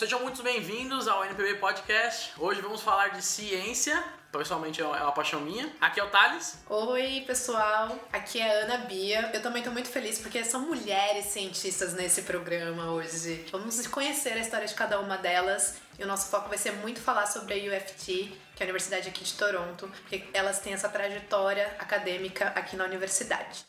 sejam muito bem-vindos ao NPB Podcast. Hoje vamos falar de ciência. Pessoalmente é uma paixão minha. Aqui é o Thales. Oi, pessoal. Aqui é a Ana Bia. Eu também tô muito feliz porque são mulheres cientistas nesse programa hoje. Vamos conhecer a história de cada uma delas. E o nosso foco vai ser muito falar sobre a UFT, que é a universidade aqui de Toronto, porque elas têm essa trajetória acadêmica aqui na universidade.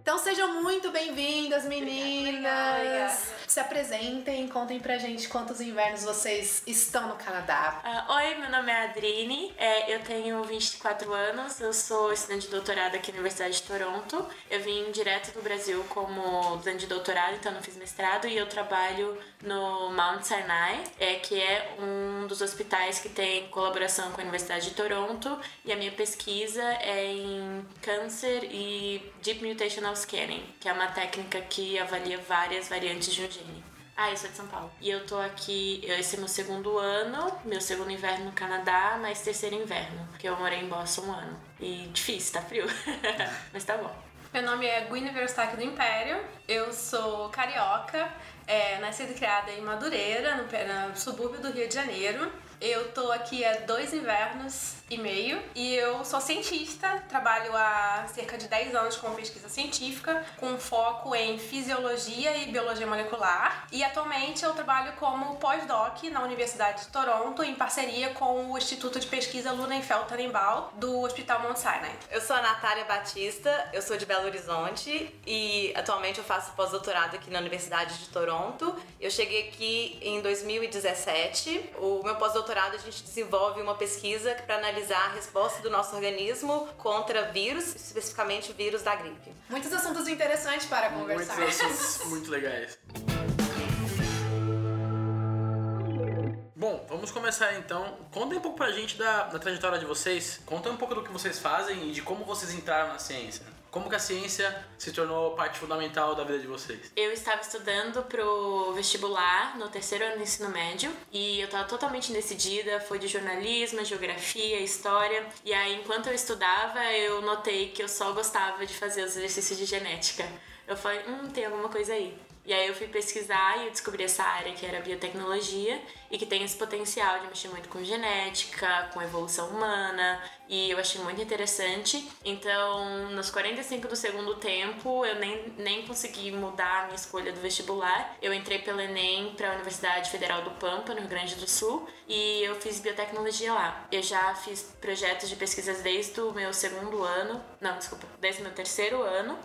Então sejam muito bem-vindas, meninas! Obrigada, obrigada. Se apresentem, contem pra gente quantos invernos vocês estão no Canadá. Uh, oi, meu nome é Adrine, é, eu tenho 24 anos, eu sou estudante de doutorado aqui na Universidade de Toronto. Eu vim direto do Brasil como estudante de doutorado, então não fiz mestrado, e eu trabalho no Mount Sinai, é, que é um dos hospitais que tem colaboração com a Universidade de Toronto, e a minha pesquisa é em câncer e Deep Mutational Scanning, que é uma técnica que avalia várias variantes de um gene. Ah, eu sou de São Paulo. E eu tô aqui, esse é meu segundo ano, meu segundo inverno no Canadá, mas terceiro inverno, porque eu morei em Boston um ano. E difícil, tá frio. mas tá bom. Meu nome é Guine Verstaque do Império, eu sou carioca, é, nascida e criada em Madureira, no, no subúrbio do Rio de Janeiro. Eu tô aqui há dois invernos e meio e eu sou cientista, trabalho há cerca de 10 anos com pesquisa científica, com foco em fisiologia e biologia molecular. E atualmente eu trabalho como pós-doc na Universidade de Toronto, em parceria com o Instituto de Pesquisa Lunenfeld Tannenbaum do Hospital Mount Sinai. Eu sou a Natália Batista, eu sou de Belo Horizonte e atualmente eu faço pós-doutorado aqui na Universidade de Toronto. Eu cheguei aqui em 2017. O meu pós-doutorado a gente desenvolve uma pesquisa para analisar a resposta do nosso organismo contra vírus, especificamente o vírus da gripe. Muitos assuntos interessantes para Muitos conversar. assuntos muito legais. Bom, vamos começar então. Contem um pouco pra gente da, da trajetória de vocês. Contem um pouco do que vocês fazem e de como vocês entraram na ciência. Como que a ciência se tornou parte fundamental da vida de vocês? Eu estava estudando pro vestibular no terceiro ano do ensino médio e eu estava totalmente decidida, foi de jornalismo, geografia, história. E aí, enquanto eu estudava, eu notei que eu só gostava de fazer os exercícios de genética. Eu falei, hum, tem alguma coisa aí. E aí eu fui pesquisar e eu descobri essa área que era biotecnologia e que tem esse potencial de mexer muito com genética, com evolução humana, e eu achei muito interessante. Então, nos 45 do segundo tempo, eu nem, nem consegui mudar a minha escolha do vestibular. Eu entrei pelo Enem para a Universidade Federal do Pampa, no Rio Grande do Sul, e eu fiz biotecnologia lá. Eu já fiz projetos de pesquisas desde o meu segundo ano, não, desculpa, desde o meu terceiro ano.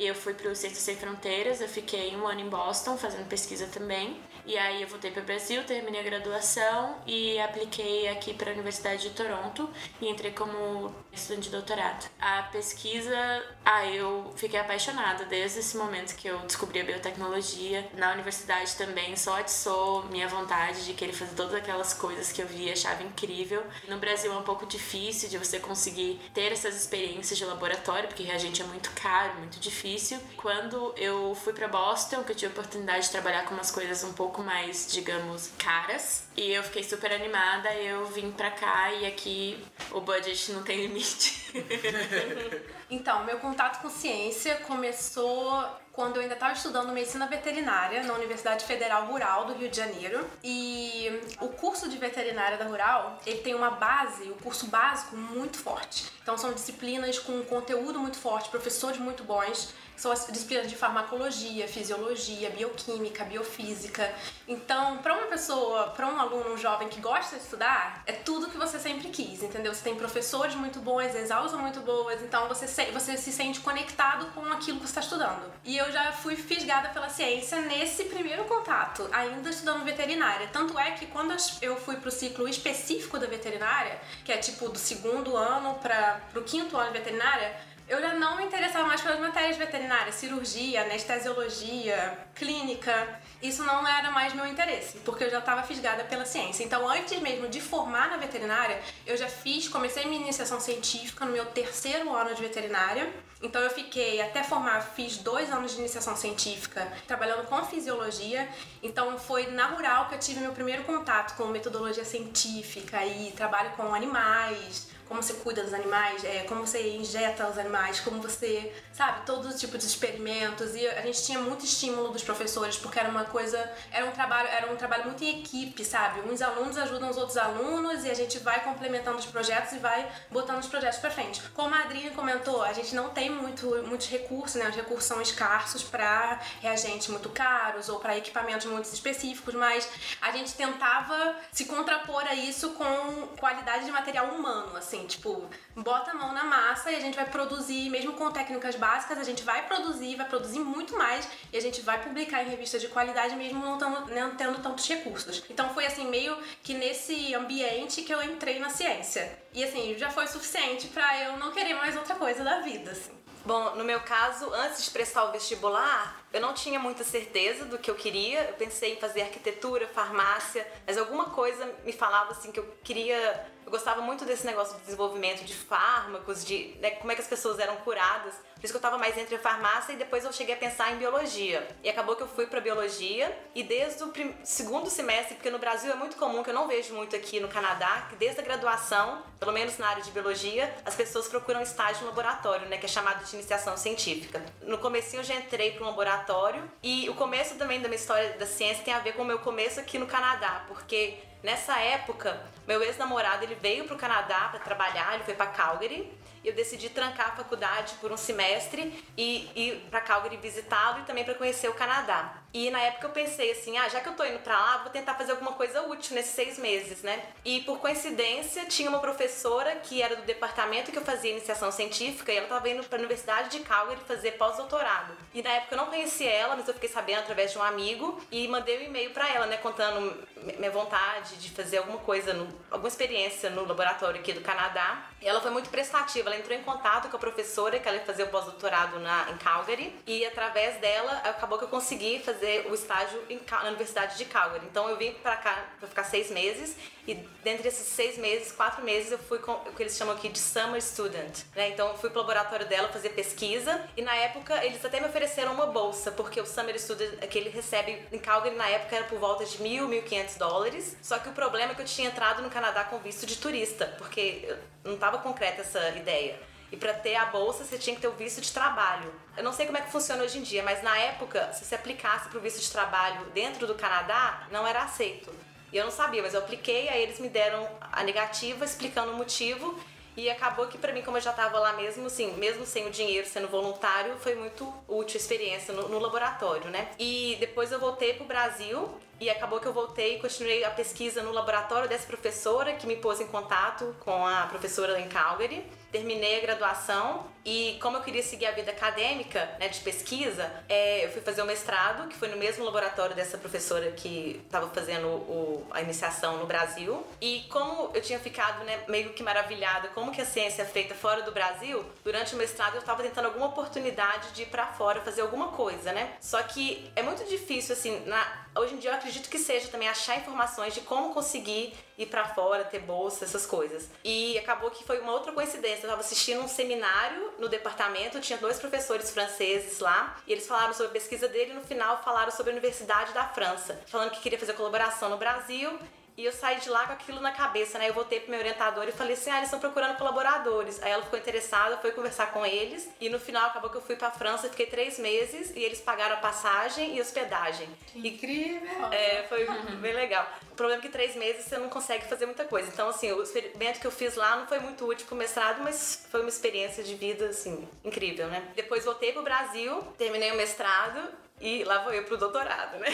Eu fui para o Ciências Sem Fronteiras, eu fiquei um ano em Boston fazendo pesquisa também. E aí eu voltei para o Brasil, terminei a graduação e apliquei aqui para a Universidade de Toronto e entrei como estudante de doutorado. A pesquisa, ah, eu fiquei apaixonada desde esse momento que eu descobri a biotecnologia. Na universidade também só atiçou minha vontade de querer fazer todas aquelas coisas que eu via e achava incrível. No Brasil é um pouco difícil de você conseguir ter essas experiências de laboratório, porque a gente é muito caro, muito difícil. Quando eu fui para Boston, que eu tive a oportunidade de trabalhar com umas coisas um pouco mais, digamos, caras, e eu fiquei super animada, eu vim pra cá e aqui o budget não tem limite. Então, meu contato com ciência começou quando eu ainda estava estudando medicina veterinária na Universidade Federal Rural do Rio de Janeiro. E o curso de veterinária da Rural, ele tem uma base, o curso básico muito forte. Então são disciplinas com conteúdo muito forte, professores muito bons. São as disciplinas de farmacologia, fisiologia, bioquímica, biofísica. Então, para uma pessoa, para um aluno, um jovem que gosta de estudar, é tudo que você sempre quis, entendeu? Você tem professores muito bons, as aulas muito boas, então você se, você se sente conectado com aquilo que você está estudando. E eu já fui fisgada pela ciência nesse primeiro contato, ainda estudando veterinária. Tanto é que quando eu fui pro ciclo específico da veterinária, que é tipo do segundo ano para pro quinto ano de veterinária, eu já não me interessava mais pelas matérias veterinárias, cirurgia, anestesiologia, clínica. Isso não era mais meu interesse, porque eu já estava fisgada pela ciência. Então, antes mesmo de formar na veterinária, eu já fiz, comecei minha iniciação científica no meu terceiro ano de veterinária. Então, eu fiquei até formar, fiz dois anos de iniciação científica trabalhando com fisiologia. Então, foi na rural que eu tive meu primeiro contato com metodologia científica e trabalho com animais como você cuida dos animais, é, como você injeta os animais como você, sabe, todo tipo de experimentos. E a gente tinha muito estímulo dos professores, porque era uma coisa, era um trabalho, era um trabalho muito em equipe, sabe? Uns alunos ajudam os outros alunos e a gente vai complementando os projetos e vai botando os projetos para frente. Como a Adriana comentou, a gente não tem muito, muitos recursos, né? Os recursos são escassos para reagentes muito caros ou para equipamentos muito específicos, mas a gente tentava se contrapor a isso com qualidade de material humano, assim, tipo, bota a mão na massa e a gente vai produzir, mesmo com técnicas básicas, a gente vai produzir, vai produzir muito mais e a gente vai publicar em revistas de qualidade mesmo não, não tendo tantos recursos. Então foi assim, meio que nesse ambiente que eu entrei na ciência. E assim, já foi suficiente para eu não querer mais outra coisa da vida, assim. Bom, no meu caso, antes de prestar o vestibular, eu não tinha muita certeza do que eu queria. Eu pensei em fazer arquitetura, farmácia, mas alguma coisa me falava assim que eu queria. Eu gostava muito desse negócio de desenvolvimento de fármacos, de né, como é que as pessoas eram curadas. Por isso que eu tava mais entre a farmácia e depois eu cheguei a pensar em biologia. E acabou que eu fui para biologia e desde o segundo semestre, porque no Brasil é muito comum, que eu não vejo muito aqui no Canadá, que desde a graduação, pelo menos na área de biologia, as pessoas procuram estágio no laboratório, né, que é chamado de iniciação científica. No comecinho eu já entrei para um laboratório e o começo também da minha história da ciência tem a ver com o meu começo aqui no Canadá, porque nessa época, meu ex-namorado ele veio para o Canadá para trabalhar, ele foi para Calgary eu decidi trancar a faculdade por um semestre e ir para Calgary visitá-lo e também para conhecer o Canadá. E na época eu pensei assim, ah, já que eu tô indo pra lá, vou tentar fazer alguma coisa útil nesses seis meses, né? E por coincidência, tinha uma professora que era do departamento que eu fazia iniciação científica e ela tava indo pra Universidade de Calgary fazer pós-doutorado. E na época eu não conhecia ela, mas eu fiquei sabendo através de um amigo e mandei um e-mail para ela, né, contando minha vontade de fazer alguma coisa, no, alguma experiência no laboratório aqui do Canadá. E ela foi muito prestativa, ela entrou em contato com a professora que ela ia fazer o pós-doutorado em Calgary e através dela acabou que eu consegui fazer o estágio em, na Universidade de Calgary. Então eu vim para cá para ficar seis meses e dentre esses seis meses, quatro meses eu fui com o que eles chamam aqui de summer student. Né? Então eu fui pro laboratório dela fazer pesquisa e na época eles até me ofereceram uma bolsa porque o summer student que ele recebe em Calgary na época era por volta de mil, mil quinhentos dólares. Só que o problema é que eu tinha entrado no Canadá com visto de turista porque não estava concreta essa ideia. E para ter a bolsa, você tinha que ter o visto de trabalho. Eu não sei como é que funciona hoje em dia, mas na época, se você aplicasse para o visto de trabalho dentro do Canadá, não era aceito. E eu não sabia, mas eu apliquei, aí eles me deram a negativa explicando o motivo. E acabou que para mim, como eu já estava lá mesmo, assim, mesmo sem o dinheiro, sendo voluntário, foi muito útil a experiência no, no laboratório, né? E depois eu voltei pro Brasil e acabou que eu voltei e continuei a pesquisa no laboratório dessa professora que me pôs em contato com a professora em Calgary terminei a graduação e como eu queria seguir a vida acadêmica, né, de pesquisa, é, eu fui fazer o mestrado, que foi no mesmo laboratório dessa professora que estava fazendo o, a iniciação no Brasil. E como eu tinha ficado né, meio que maravilhada como que a ciência é feita fora do Brasil, durante o mestrado eu estava tentando alguma oportunidade de ir para fora fazer alguma coisa, né? Só que é muito difícil, assim, na, hoje em dia eu acredito que seja também achar informações de como conseguir ir para fora, ter bolsa, essas coisas. E acabou que foi uma outra coincidência. Eu estava assistindo um seminário no departamento, tinha dois professores franceses lá, e eles falaram sobre a pesquisa dele e no final falaram sobre a Universidade da França, falando que queria fazer colaboração no Brasil e eu saí de lá com aquilo na cabeça, né? Eu voltei pro meu orientador e falei assim: ah, eles estão procurando colaboradores. Aí ela ficou interessada, foi conversar com eles. E no final acabou que eu fui pra França, fiquei três meses e eles pagaram a passagem e hospedagem. Que incrível! É, foi bem legal. O problema é que três meses você não consegue fazer muita coisa. Então, assim, o experimento que eu fiz lá não foi muito útil pro mestrado, mas foi uma experiência de vida, assim, incrível, né? Depois voltei pro Brasil, terminei o mestrado e lá vou eu pro doutorado, né?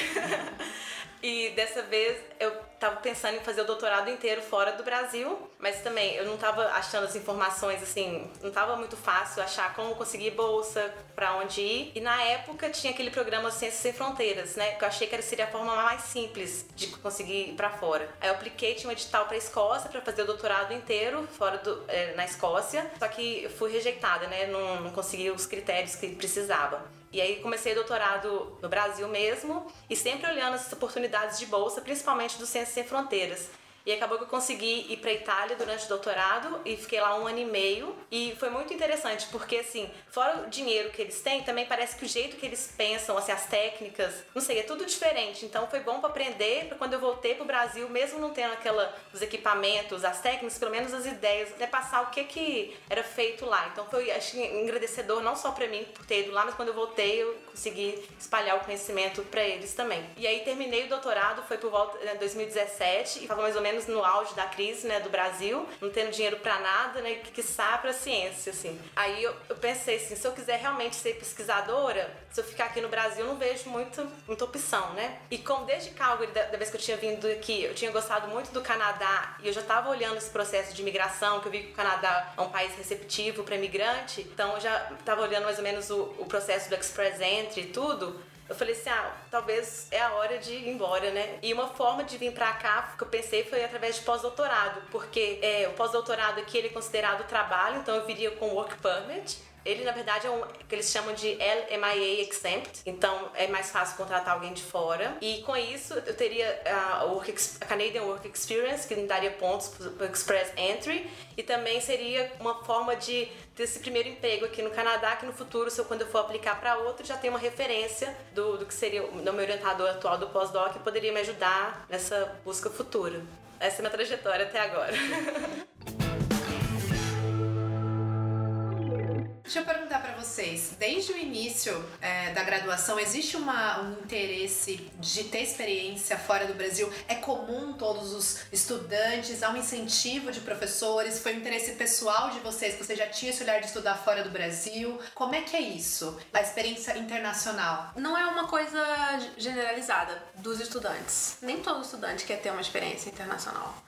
e dessa vez eu tava pensando em fazer o doutorado inteiro fora do Brasil, mas também eu não tava achando as informações assim, não tava muito fácil achar como conseguir bolsa, para onde ir. E na época tinha aquele programa Ciências Sem Fronteiras, né? Que eu achei que seria a forma mais simples de conseguir ir para fora. Aí eu apliquei, tinha um edital para Escócia para fazer o doutorado inteiro fora do, é, na Escócia, só que fui rejeitada, né? Não, não consegui os critérios que precisava. E aí comecei doutorado no Brasil mesmo e sempre olhando essas oportunidades de bolsa, principalmente do Ciências Sem Fronteiras. E acabou que eu consegui ir pra Itália durante o doutorado e fiquei lá um ano e meio. E foi muito interessante, porque assim, fora o dinheiro que eles têm, também parece que o jeito que eles pensam, assim, as técnicas, não sei, é tudo diferente. Então foi bom para aprender, para quando eu voltei pro Brasil, mesmo não tendo aquela, os equipamentos, as técnicas, pelo menos as ideias, até passar o que que era feito lá. Então foi, acho engrandecedor não só para mim por ter ido lá, mas quando eu voltei eu consegui espalhar o conhecimento para eles também. E aí terminei o doutorado, foi por volta de né, 2017 e estava mais ou menos no auge da crise, né, do Brasil, não tendo dinheiro para nada, né, que quiçá para ciência, assim. Aí eu, eu pensei assim, se eu quiser realmente ser pesquisadora, se eu ficar aqui no Brasil, não vejo muito, muita opção, né? E como desde Calgary, da, da vez que eu tinha vindo aqui, eu tinha gostado muito do Canadá e eu já estava olhando esse processo de imigração, que eu vi que o Canadá é um país receptivo para imigrante, então eu já estava olhando mais ou menos o, o processo do Express Entry e tudo. Eu falei assim, ah, talvez é a hora de ir embora, né? E uma forma de vir pra cá, que eu pensei, foi através de pós-doutorado, porque é, o pós-doutorado aqui ele é considerado trabalho, então eu viria com work permit, ele, na verdade, é um que eles chamam de LMIA Exempt, então é mais fácil contratar alguém de fora. E com isso, eu teria a, work, a Canadian Work Experience, que me daria pontos para Express Entry, e também seria uma forma de ter esse primeiro emprego aqui no Canadá, que no futuro, se eu, quando eu for aplicar para outro, já tem uma referência do, do que seria o meu orientador atual do pós-doc, e poderia me ajudar nessa busca futura. Essa é a minha trajetória até agora. Deixa eu perguntar para vocês, desde o início é, da graduação, existe uma, um interesse de ter experiência fora do Brasil? É comum todos os estudantes, há um incentivo de professores? Foi um interesse pessoal de vocês, você já tinha esse olhar de estudar fora do Brasil? Como é que é isso, a experiência internacional? Não é uma coisa generalizada dos estudantes. Nem todo estudante quer ter uma experiência internacional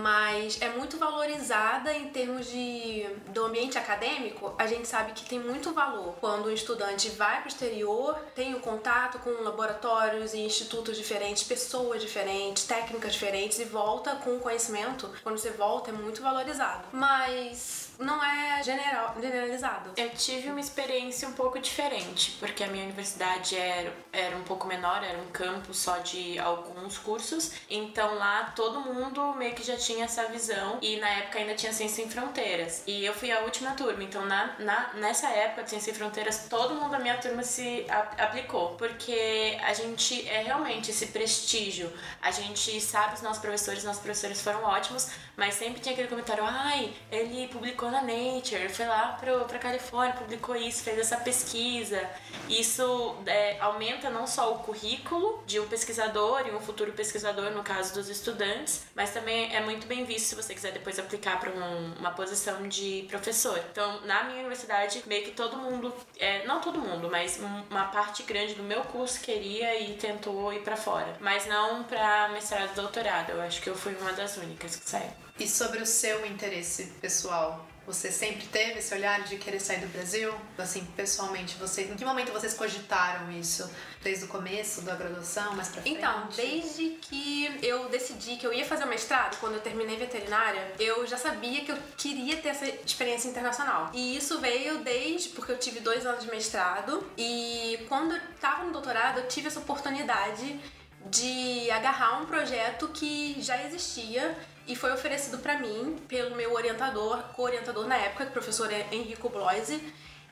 mas é muito valorizada em termos de do ambiente acadêmico. A gente sabe que tem muito valor quando o estudante vai para o exterior, tem o um contato com laboratórios e institutos diferentes, pessoas diferentes, técnicas diferentes e volta com conhecimento. Quando você volta é muito valorizado. Mas não é general, generalizado. Eu tive uma experiência um pouco diferente, porque a minha universidade era, era um pouco menor, era um campo só de alguns cursos, então lá todo mundo meio que já tinha essa visão e na época ainda tinha Ciência Sem Fronteiras. E eu fui a última turma, então na, na, nessa época de Ciência Sem Fronteiras todo mundo da minha turma se a, aplicou, porque a gente é realmente esse prestígio, a gente sabe os nossos professores, nossos professores foram ótimos, mas sempre tinha aquele comentário, ai, ele publicou na Nature, foi lá pro, pra Califórnia, publicou isso, fez essa pesquisa. Isso é, aumenta não só o currículo de um pesquisador e um futuro pesquisador, no caso dos estudantes, mas também é muito bem visto se você quiser depois aplicar para um, uma posição de professor. Então, na minha universidade, meio que todo mundo, é, não todo mundo, mas uma parte grande do meu curso queria e tentou ir para fora, mas não para mestrado e doutorado. Eu acho que eu fui uma das únicas que saiu. E sobre o seu interesse pessoal? Você sempre teve esse olhar de querer sair do Brasil? Assim, pessoalmente, você, em que momento vocês cogitaram isso? Desde o começo da graduação, mais pra frente? Então, desde que eu decidi que eu ia fazer o mestrado, quando eu terminei veterinária, eu já sabia que eu queria ter essa experiência internacional. E isso veio desde porque eu tive dois anos de mestrado e quando eu tava no doutorado, eu tive essa oportunidade de agarrar um projeto que já existia e foi oferecido para mim pelo meu orientador, co-orientador na época, o professor Henrico Bloise.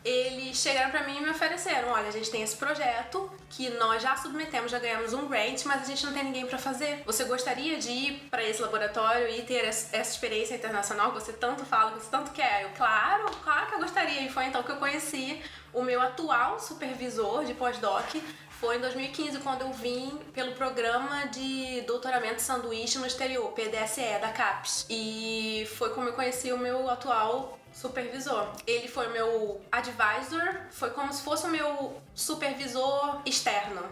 Eles chegaram para mim e me ofereceram: olha, a gente tem esse projeto que nós já submetemos, já ganhamos um grant, mas a gente não tem ninguém para fazer. Você gostaria de ir para esse laboratório e ter essa experiência internacional que você tanto fala, que você tanto quer? Eu, claro, claro que eu gostaria. E foi então que eu conheci o meu atual supervisor de pós-doc, foi em 2015 quando eu vim pelo programa de doutoramento sanduíche no exterior, PDSE da CAPES. E foi como eu conheci o meu atual supervisor. Ele foi meu advisor, foi como se fosse o meu supervisor externo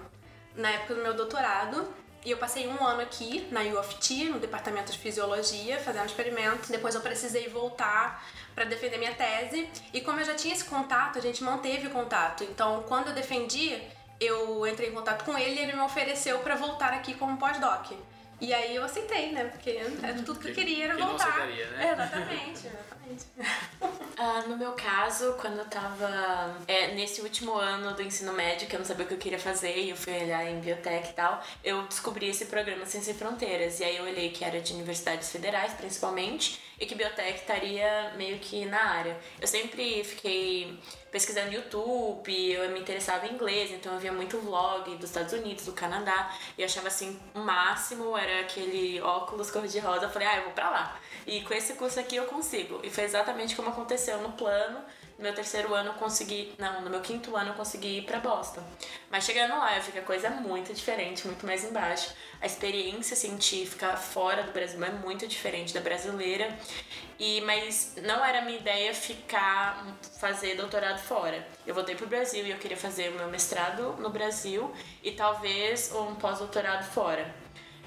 na época do meu doutorado. E eu passei um ano aqui na U of T, no departamento de fisiologia, fazendo experimentos. Depois eu precisei voltar para defender minha tese. E como eu já tinha esse contato, a gente manteve o contato. Então, quando eu defendi, eu entrei em contato com ele e ele me ofereceu para voltar aqui como pós-doc. E aí eu aceitei, né? Porque era tudo que eu queria era que voltar. Não aceitaria, né? exatamente, exatamente. ah, no meu caso, quando eu tava é, nesse último ano do ensino médio, que eu não sabia o que eu queria fazer, e eu fui olhar em biotech e tal, eu descobri esse programa Ciência Sem Fronteiras. E aí eu olhei que era de universidades federais, principalmente, e que biotech estaria meio que na área. Eu sempre fiquei pesquisando no YouTube, eu me interessava em inglês, então eu via muito vlog dos Estados Unidos, do Canadá, e eu achava assim, o máximo era aquele óculos cor-de-rosa. Eu falei, ah, eu vou pra lá. E com esse curso aqui eu consigo. E foi exatamente como aconteceu no plano. No meu terceiro ano eu consegui. Não, no meu quinto ano eu consegui ir pra Boston. Mas chegando lá, eu vi que a coisa é muito diferente, muito mais embaixo. A experiência científica fora do Brasil é muito diferente da brasileira. E, mas não era minha ideia ficar, fazer doutorado fora. Eu voltei pro Brasil e eu queria fazer o meu mestrado no Brasil e talvez um pós-doutorado fora.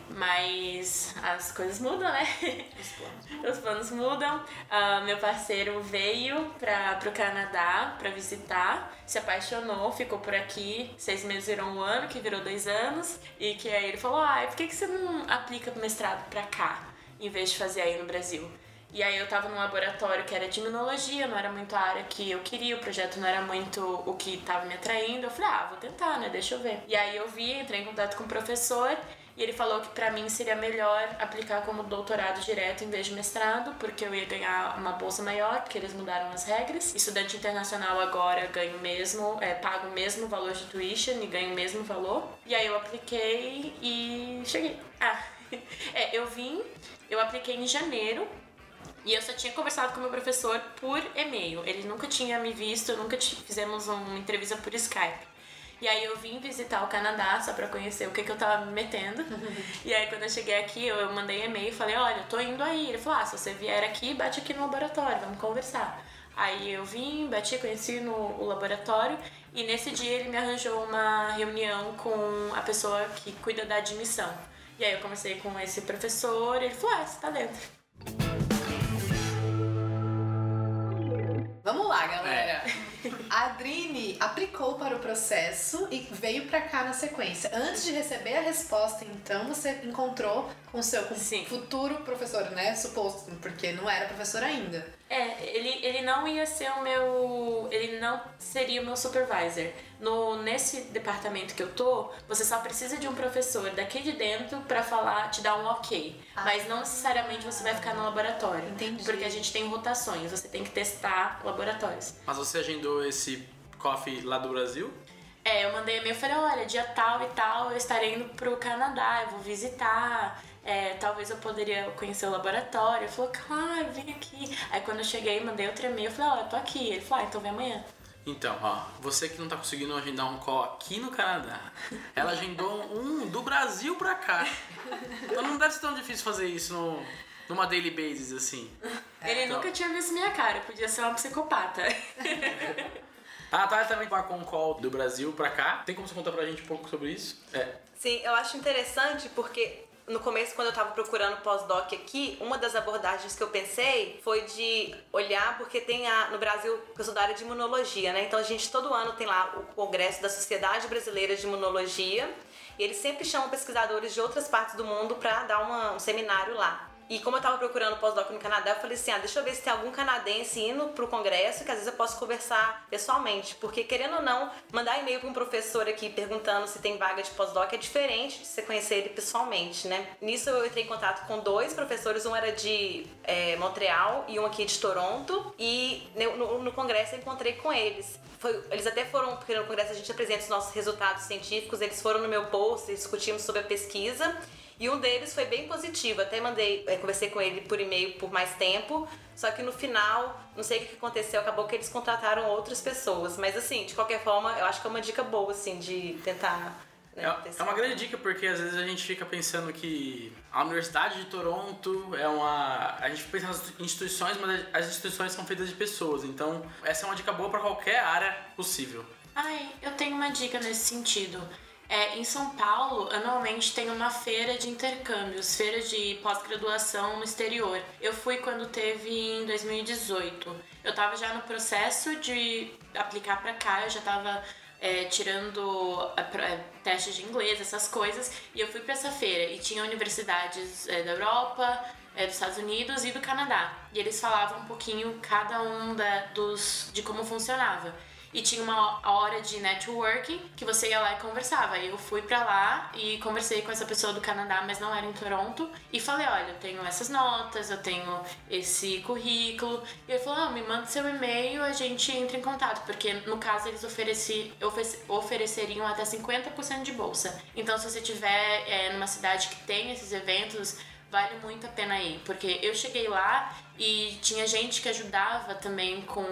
Mas as coisas mudam, né? Os planos. Os planos mudam. Ah, meu parceiro veio para o Canadá para visitar, se apaixonou, ficou por aqui. Seis meses virou um ano, que virou dois anos. E que aí ele falou: ah, por que, que você não aplica o mestrado para cá, em vez de fazer aí no Brasil? E aí eu tava num laboratório que era de imunologia, não era muito a área que eu queria, o projeto não era muito o que tava me atraindo. Eu falei, ah, vou tentar, né? Deixa eu ver. E aí eu vi, entrei em contato com o professor e ele falou que pra mim seria melhor aplicar como doutorado direto em vez de mestrado, porque eu ia ganhar uma bolsa maior, porque eles mudaram as regras. Estudante internacional agora ganho mesmo, é, pago o mesmo valor de tuition e ganho o mesmo valor. E aí eu apliquei e cheguei. Ah, é, eu vim, eu apliquei em janeiro e eu só tinha conversado com o meu professor por e-mail. Ele nunca tinha me visto, nunca fizemos uma entrevista por Skype. E aí eu vim visitar o Canadá só pra conhecer o que, que eu tava me metendo. e aí quando eu cheguei aqui, eu, eu mandei e-mail e falei, olha, eu tô indo aí. Ele falou, ah, se você vier aqui, bate aqui no laboratório, vamos conversar. Aí eu vim, bati, conheci no o laboratório e nesse dia ele me arranjou uma reunião com a pessoa que cuida da admissão. E aí eu conversei com esse professor e ele falou, ah, você tá dentro. Vamos lá, galera. A Adrine aplicou para o processo e veio pra cá na sequência. Antes de receber a resposta, então, você encontrou com o seu com futuro professor, né? Suposto, porque não era professor ainda. É, ele, ele não ia ser o meu. Ele não seria o meu supervisor. No, nesse departamento que eu tô, você só precisa de um professor daqui de dentro pra falar, te dar um ok. Mas não necessariamente você vai ficar no laboratório. Entendi. Porque a gente tem rotações, você tem que testar laboratórios. Mas você agendou esse coffee lá do Brasil? É, eu mandei e-mail e falei, olha, dia tal e tal, eu estarei indo pro Canadá, eu vou visitar, é, talvez eu poderia conhecer o laboratório. Ele falou, claro, vem aqui. Aí quando eu cheguei, mandei outro e-mail, eu falei, ó, eu tô aqui. Ele falou, ah, então vem amanhã. Então, ó, você que não tá conseguindo agendar um call aqui no Canadá, ela agendou um do Brasil pra cá. Então não deve ser tão difícil fazer isso no, numa daily basis assim. Ele então. nunca tinha visto minha cara, podia ser uma psicopata. A Natália também tá com um call do Brasil pra cá. Tem como você contar pra gente um pouco sobre isso? É. Sim, eu acho interessante porque no começo, quando eu tava procurando pós-doc aqui, uma das abordagens que eu pensei foi de olhar, porque tem a, no Brasil, eu sou da área de imunologia, né? Então a gente todo ano tem lá o congresso da Sociedade Brasileira de Imunologia e eles sempre chamam pesquisadores de outras partes do mundo para dar uma- um seminário lá. E como eu tava procurando pós-doc no Canadá, eu falei assim: ah, deixa eu ver se tem algum canadense indo pro congresso que às vezes eu posso conversar pessoalmente. Porque, querendo ou não, mandar e-mail pra um professor aqui perguntando se tem vaga de pós-doc é diferente de você conhecer ele pessoalmente, né? Nisso eu entrei em contato com dois professores, um era de é, Montreal e um aqui de Toronto. E no, no- congresso eu encontrei com eles. Foi- eles até foram, porque no congresso a gente apresenta os nossos resultados científicos, eles foram no meu post discutimos sobre a pesquisa. E um deles foi bem positivo. Até mandei, eh, conversei com ele por e-mail por mais tempo. Só que no final, não sei o que aconteceu, acabou que eles contrataram outras pessoas. Mas assim, de qualquer forma, eu acho que é uma dica boa, assim, de tentar. né, É, é uma grande dica porque às vezes a gente fica pensando que a Universidade de Toronto é uma. A gente pensa nas instituições, mas as instituições são feitas de pessoas. Então, essa é uma dica boa pra qualquer área possível. Ai, eu tenho uma dica nesse sentido. É, em São Paulo, anualmente tem uma feira de intercâmbios, feira de pós-graduação no exterior. Eu fui quando teve em 2018. Eu tava já no processo de aplicar pra cá, eu já tava é, tirando é, testes de inglês, essas coisas. E eu fui para essa feira e tinha universidades é, da Europa, é, dos Estados Unidos e do Canadá. E eles falavam um pouquinho cada um da, dos, de como funcionava e tinha uma hora de networking que você ia lá e conversava. Eu fui pra lá e conversei com essa pessoa do Canadá, mas não era em Toronto, e falei: olha, eu tenho essas notas, eu tenho esse currículo. E ele falou: não, me manda seu e-mail, a gente entra em contato, porque no caso eles ofereci, ofereceriam até 50% de bolsa. Então, se você tiver é, numa cidade que tem esses eventos, vale muito a pena ir, porque eu cheguei lá e tinha gente que ajudava também com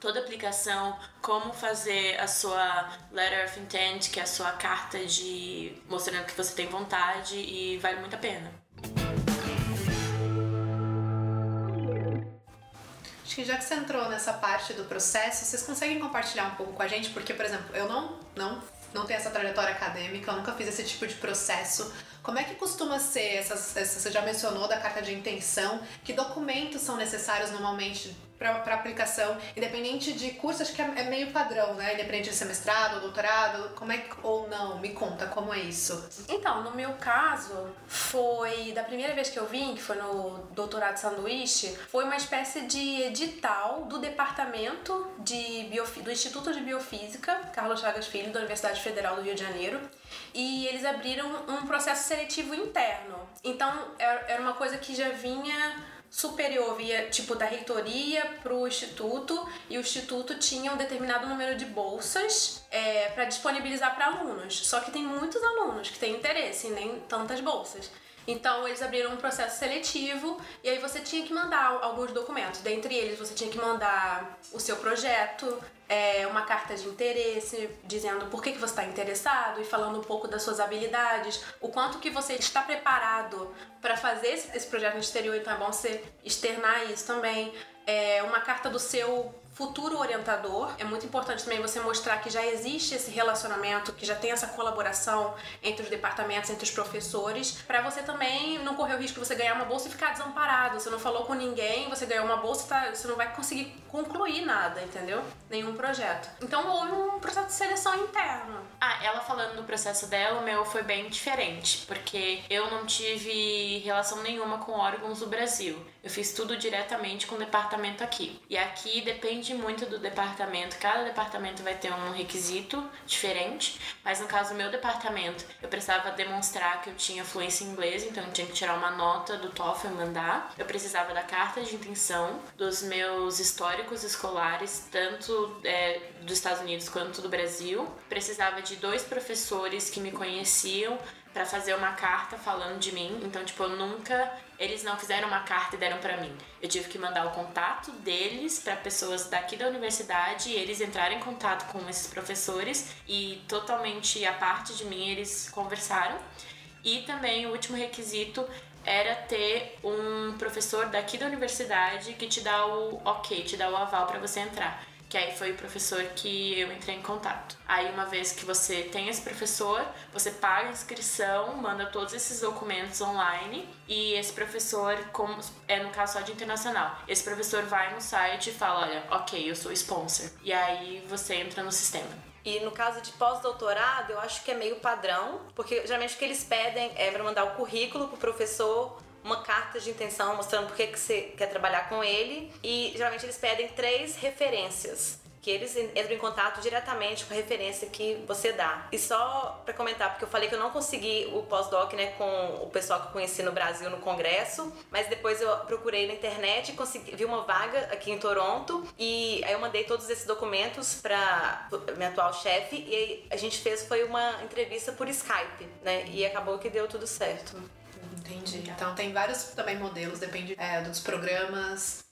toda a aplicação, como fazer a sua letter of intent, que é a sua carta de mostrando que você tem vontade e vale muito a pena. Acho que já que você entrou nessa parte do processo, vocês conseguem compartilhar um pouco com a gente? Porque, por exemplo, eu não, não, não tenho essa trajetória acadêmica, eu nunca fiz esse tipo de processo como é que costuma ser essas, essas você já mencionou da carta de intenção? Que documentos são necessários normalmente para aplicação, independente de curso, acho que é, é, meio padrão, né? Independente de semestrado, doutorado, como é ou não? Me conta como é isso. Então, no meu caso, foi da primeira vez que eu vim, que foi no doutorado sanduíche, foi uma espécie de edital do departamento de Biof... do Instituto de Biofísica, Carlos Chagas Filho, da Universidade Federal do Rio de Janeiro, e eles abriram um processo seletivo interno. Então, era uma coisa que já vinha superior via tipo da reitoria para o instituto e o instituto tinha um determinado número de bolsas é, para disponibilizar para alunos. Só que tem muitos alunos que têm interesse e nem tantas bolsas. Então eles abriram um processo seletivo e aí você tinha que mandar alguns documentos. Dentre eles você tinha que mandar o seu projeto, é, uma carta de interesse dizendo por que, que você está interessado e falando um pouco das suas habilidades, o quanto que você está preparado para fazer esse, esse, projeto no exterior, então é bom você externar isso também. É, uma carta do seu futuro orientador. É muito importante também você mostrar que já existe esse relacionamento, que já tem essa colaboração entre os departamentos, entre os professores, para você também não correr o risco de você ganhar uma bolsa e ficar desamparado. Você não falou com ninguém, você ganhou uma bolsa, tá, você não vai conseguir concluir nada, entendeu? Nenhum projeto. Então houve um processo de seleção interno. Ah, ela falando do processo dela, o meu foi bem diferente, porque eu não tive relação nenhuma com órgãos do Brasil. Eu fiz tudo diretamente com o departamento aqui. E aqui depende muito do departamento. Cada departamento vai ter um requisito diferente. Mas no caso do meu departamento, eu precisava demonstrar que eu tinha fluência em inglês, então eu tinha que tirar uma nota do TOEFL e mandar. Eu precisava da carta de intenção, dos meus históricos escolares, tanto é, dos Estados Unidos quanto do Brasil. Precisava de dois professores que me conheciam para fazer uma carta falando de mim. Então, tipo, eu nunca. Eles não fizeram uma carta e deram para mim. Eu tive que mandar o contato deles para pessoas daqui da universidade e eles entraram em contato com esses professores e totalmente a parte de mim eles conversaram. E também o último requisito era ter um professor daqui da universidade que te dá o ok, te dá o aval para você entrar que aí foi o professor que eu entrei em contato. Aí uma vez que você tem esse professor, você paga a inscrição, manda todos esses documentos online e esse professor, como é no caso só de internacional, esse professor vai no site e fala, olha, ok, eu sou sponsor. E aí você entra no sistema. E no caso de pós-doutorado, eu acho que é meio padrão, porque geralmente o que eles pedem é para mandar o currículo pro professor uma carta de intenção mostrando por que você quer trabalhar com ele e geralmente eles pedem três referências que eles entram em contato diretamente com a referência que você dá. E só para comentar, porque eu falei que eu não consegui o pós-doc né, com o pessoal que eu conheci no Brasil no congresso, mas depois eu procurei na internet e consegui, vi uma vaga aqui em Toronto e aí eu mandei todos esses documentos para minha atual chefe e a gente fez foi uma entrevista por Skype, né? E acabou que deu tudo certo. Entendi. Então tem vários também modelos, depende é, dos programas.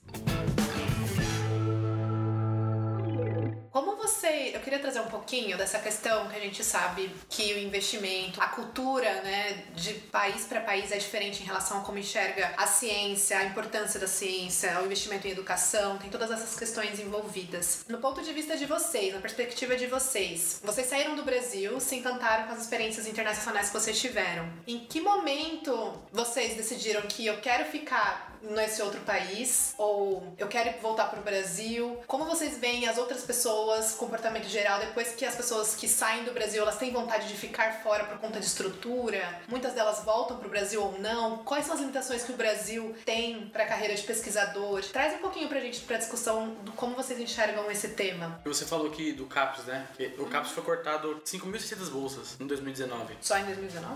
Você. Eu queria trazer um pouquinho dessa questão que a gente sabe que o investimento, a cultura, né, de país para país é diferente em relação a como enxerga a ciência, a importância da ciência, o investimento em educação, tem todas essas questões envolvidas. No ponto de vista de vocês, na perspectiva de vocês, vocês saíram do Brasil, se encantaram com as experiências internacionais que vocês tiveram. Em que momento vocês decidiram que eu quero ficar nesse outro país ou eu quero voltar para o Brasil? Como vocês veem as outras pessoas esse comportamento geral depois que as pessoas que saem do Brasil, elas têm vontade de ficar fora por conta de estrutura? Muitas delas voltam pro Brasil ou não? Quais são as limitações que o Brasil tem para a carreira de pesquisador? Traz um pouquinho pra gente pra discussão do como vocês enxergam esse tema. Você falou aqui do CAPES, né? O CAPES foi cortado 5.600 bolsas em 2019. Só em 2019?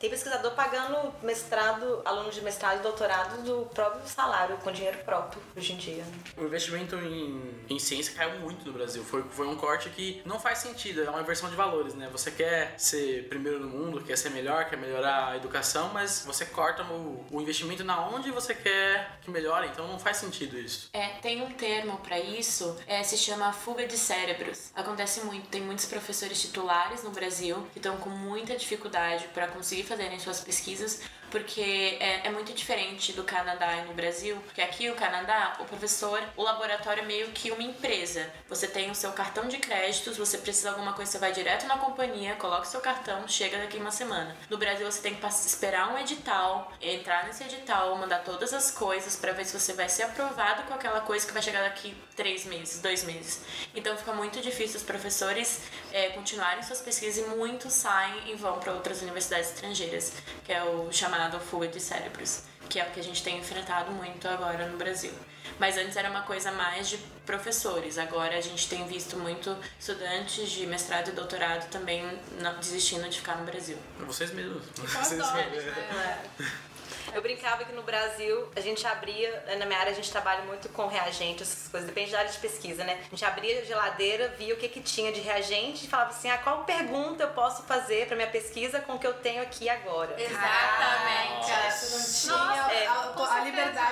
Tem pesquisador pagando mestrado, aluno de mestrado e doutorado do próprio salário, com dinheiro próprio, hoje em dia. né? O investimento em, em ciência caiu muito no Brasil. Foi, foi um corte que não faz sentido, é uma inversão de valores, né? Você quer ser primeiro no mundo, quer ser melhor, quer melhorar a educação, mas você corta o, o investimento na onde você quer que melhore, então não faz sentido isso. É, tem um termo pra isso, é, se chama fuga de cérebros. Acontece muito, tem muitos professores titulares no Brasil que estão com muita dificuldade para conseguir fazerem suas pesquisas, porque é, é muito diferente do Canadá e no Brasil, porque aqui o Canadá, o professor, o laboratório é meio que uma empresa. Você tem o seu cartão de créditos, você precisa de alguma coisa, você vai direto na companhia, coloca o seu cartão, chega daqui uma semana. No Brasil você tem que esperar um edital, entrar nesse edital, mandar todas as coisas para ver se você vai ser aprovado com aquela coisa que vai chegar daqui três meses, dois meses. Então fica muito difícil os professores é, continuarem suas pesquisas e muitos saem e vão para outras universidades estrangeiras, que é o chamado fuga de cérebros, que é o que a gente tem enfrentado muito agora no Brasil. Mas antes era uma coisa mais de professores, agora a gente tem visto muito estudantes de mestrado e doutorado também não- desistindo de ficar no Brasil. Vocês mesmos. Vocês dólares, né? Eu brincava que no Brasil a gente abria, na minha área a gente trabalha muito com reagente, essas coisas, depende da área de pesquisa, né? A gente abria a geladeira, via o que que tinha de reagente e falava assim: ah, qual pergunta eu posso fazer para minha pesquisa com o que eu tenho aqui agora? Exatamente.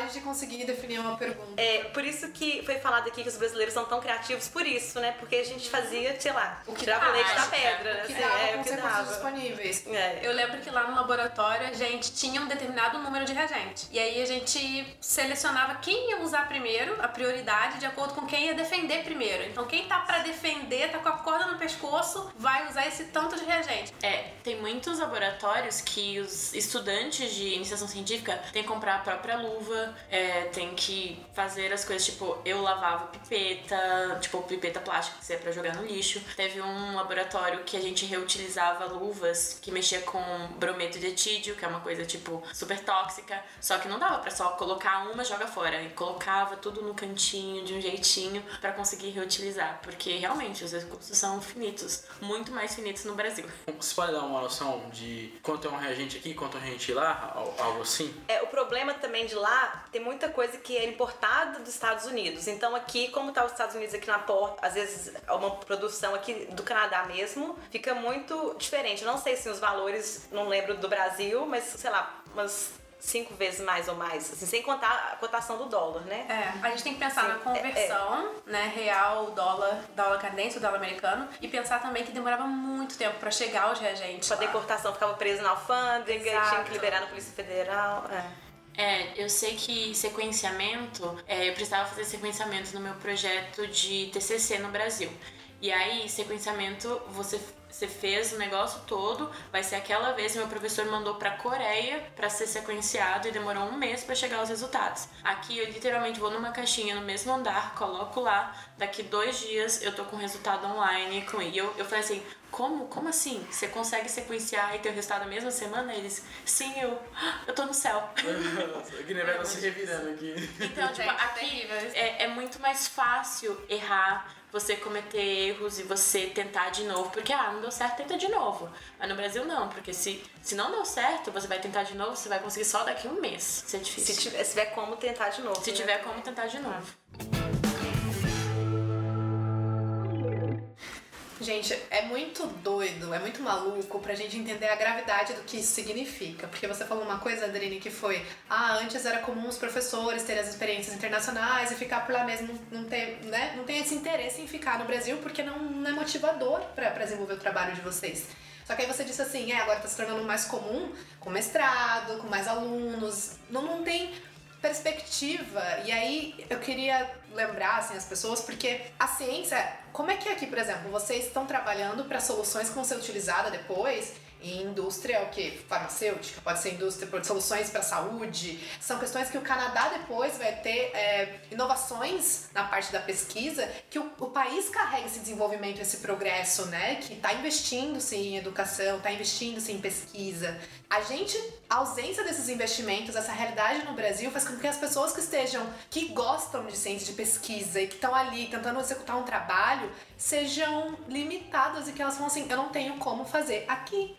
Liberdade de conseguir definir uma pergunta. É, por isso que foi falado aqui que os brasileiros são tão criativos por isso, né? Porque a gente fazia, sei lá, o que tirava o leite da dava, pedra, né? que Assim, dava é, com o os que recursos dava. disponíveis. É. Eu lembro que lá no laboratório a gente tinha um determinado número de reagentes. E aí a gente selecionava quem ia usar primeiro, a prioridade, de acordo com quem ia defender primeiro. Então quem tá pra defender, tá com a corda no pescoço, vai usar esse tanto de reagente. É, tem muitos laboratórios que os estudantes de iniciação científica têm que comprar a própria luva, é, tem que fazer as coisas, tipo, eu lavava pipeta, tipo, pipeta plástica que é pra jogar no lixo. Teve um laboratório que a gente reutilizava luvas que mexia com brometo de etídeo, que é uma coisa, tipo, super tóxica, só que não dava pra só colocar uma e joga fora, e colocava tudo no cantinho, de um jeitinho, pra conseguir reutilizar, porque realmente os recursos são finitos, muito mais finitos no Brasil. Você pode dar uma noção de quanto é um reagente aqui, quanto é um reagente lá, al- algo assim? É, o problema também de lá tem muita coisa que é importada dos Estados Unidos. Então aqui, como tá os Estados Unidos aqui na porta, às vezes é uma produção aqui do Canadá mesmo, fica muito diferente. Eu não sei se os valores, não lembro do Brasil, mas sei lá, umas cinco vezes mais ou mais, assim, sem contar a cotação do dólar, né? É, a gente tem que pensar Sim, na é- conversão, né, real, dólar, dólar canadense, dólar americano, e pensar também que demorava muito tempo pra chegar aos reagentes. Lá. deportação ficava presa na alfândega, Exato. tinha que liberar na Polícia Federal. É. É, eu sei que sequenciamento, é, eu precisava fazer sequenciamento no meu projeto de TCC no Brasil. E aí, sequenciamento, você, você fez o negócio todo, vai ser aquela vez que meu professor mandou pra Coreia pra ser sequenciado e demorou um mês pra chegar os resultados. Aqui eu literalmente vou numa caixinha no mesmo andar, coloco lá, daqui dois dias eu tô com o resultado online com E eu, eu falei assim, como? Como assim? Você consegue sequenciar e ter o resultado na mesma semana? Eles, sim, eu, eu tô no céu. o Guiné vai se revirando aqui. Então, tipo, Gente, aqui é, é muito mais fácil errar, você cometer erros e você tentar de novo. Porque, ah, não deu certo, tenta de novo. Mas no Brasil não, porque se, se não deu certo, você vai tentar de novo, você vai conseguir só daqui a um mês. Isso é difícil. Se tiver, se tiver como tentar de novo. Se né? tiver como tentar de novo. Gente, é muito doido, é muito maluco pra gente entender a gravidade do que isso significa. Porque você falou uma coisa, Adrine, que foi: ah, antes era comum os professores terem as experiências internacionais e ficar por lá mesmo, não ter, né, não tem esse interesse em ficar no Brasil porque não, não é motivador pra desenvolver o trabalho de vocês. Só que aí você disse assim, é, agora tá se tornando mais comum, com mestrado, com mais alunos, não, não tem perspectiva. E aí eu queria lembrar assim, as pessoas, porque a ciência, Como é que é aqui, por exemplo, vocês estão trabalhando para soluções que vão ser utilizadas depois em indústria, o que? Farmacêutica, pode ser indústria de soluções para saúde. São questões que o Canadá depois vai ter é, inovações na parte da pesquisa que o, o, país carrega esse desenvolvimento, esse progresso, né? Que está investindo sim em educação, está investindo sim em pesquisa. A gente, a ausência desses investimentos, essa realidade no Brasil faz com que as pessoas que estejam, que gostam de ciência de pesquisa e que estão ali tentando executar um trabalho, sejam limitadas e que elas falam assim: eu não tenho como fazer aqui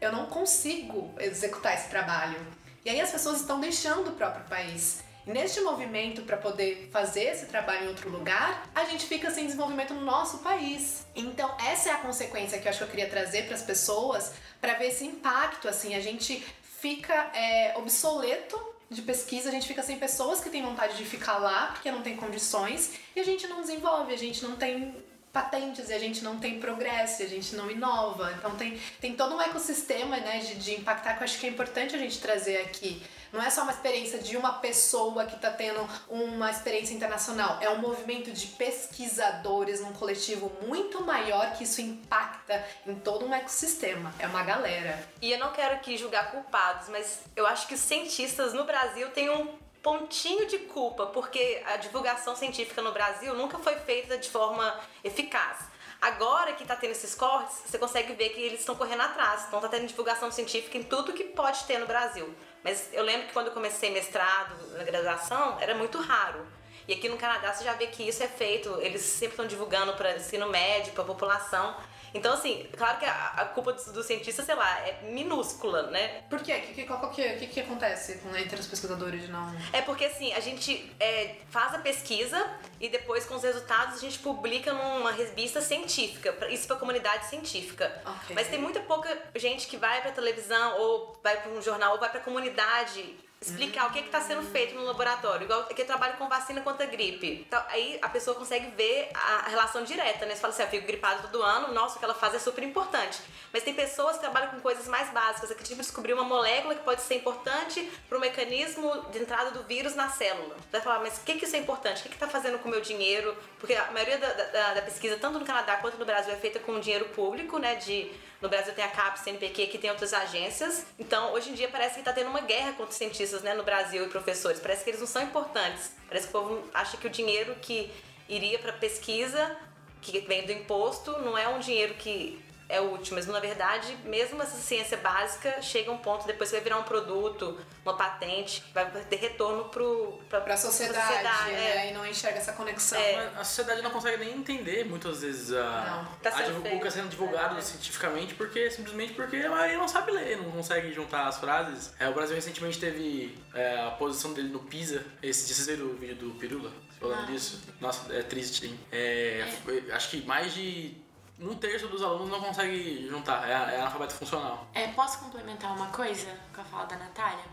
eu não consigo executar esse trabalho. E aí as pessoas estão deixando o próprio país. E neste movimento para poder fazer esse trabalho em outro lugar, a gente fica sem desenvolvimento no nosso país. Então, essa é a consequência que eu acho que eu queria trazer para as pessoas, para ver esse impacto. Assim, a gente fica é, obsoleto de pesquisa, a gente fica sem pessoas que têm vontade de ficar lá porque não tem condições e a gente não desenvolve, a gente não tem patentes e a gente não tem progresso, a gente não inova. Então tem, tem todo um ecossistema né, de, de impactar que eu acho que é importante a gente trazer aqui. Não é só uma experiência de uma pessoa que está tendo uma experiência internacional, é um movimento de pesquisadores num coletivo muito maior que isso impacta em todo um ecossistema. É uma galera. E eu não quero aqui julgar culpados, mas eu acho que os cientistas no Brasil têm um pontinho de culpa, porque a divulgação científica no Brasil nunca foi feita de forma eficaz. Agora que está tendo esses cortes, você consegue ver que eles estão correndo atrás. Então está tendo divulgação científica em tudo que pode ter no Brasil. Mas eu lembro que quando eu comecei mestrado na graduação, era muito raro. E aqui no Canadá você já vê que isso é feito, eles sempre estão divulgando para ensino médio, para a população. Então, assim, claro que a, a culpa do, do, cientista, sei lá, é minúscula, né? Por quê? Que, que, qual, qual que, que, que acontece com, entre os pesquisadores de não. É porque, assim, a gente é, faz a pesquisa e depois, com os resultados, a gente publica numa revista científica, isso pra comunidade científica. Okay. Mas tem muita pouca gente que vai pra televisão, ou vai pra um jornal, ou vai pra comunidade explicar o que está sendo feito no laboratório. Igual que eu trabalho com vacina contra gripe. Então, aí a pessoa consegue ver a relação direta, né? Você fala assim, ah, eu fico gripada todo ano, nossa, o que ela faz é super importante. Mas tem pessoas que trabalham com coisas mais básicas, que tipo descobrir uma molécula que pode ser importante para o mecanismo de entrada do vírus na célula. Você vai falar, mas o que, que isso é importante? O que está fazendo com o meu dinheiro? Porque a maioria da, da, da pesquisa, tanto no Canadá quanto no Brasil, é feita com dinheiro público, né? De no Brasil tem a CAPES, CNPq, que tem outras agências. Então, hoje em dia parece que está tendo uma guerra contra os cientistas, né, no Brasil e professores. Parece que eles não são importantes. Parece que o povo acha que o dinheiro que iria para pesquisa, que vem do imposto, não é um dinheiro que é útil, mas na verdade, mesmo essa ciência básica chega a um ponto, depois vai virar um produto, uma patente, vai ter retorno para a sociedade, sociedade né? É. e não enxerga essa conexão. É. A sociedade não consegue nem entender muitas vezes a, tá a divulga sendo divulgado é. cientificamente, porque simplesmente porque a maioria não sabe ler, não consegue juntar as frases. É, o Brasil recentemente teve é, a posição dele no PISA, esse, vocês viram o vídeo do Pirula? Falando ah. disso? Nossa, é triste, hein? É, é. acho que mais de um terço dos alunos não consegue juntar, é, é analfabeto funcional. É, posso complementar uma coisa com a fala da Natália?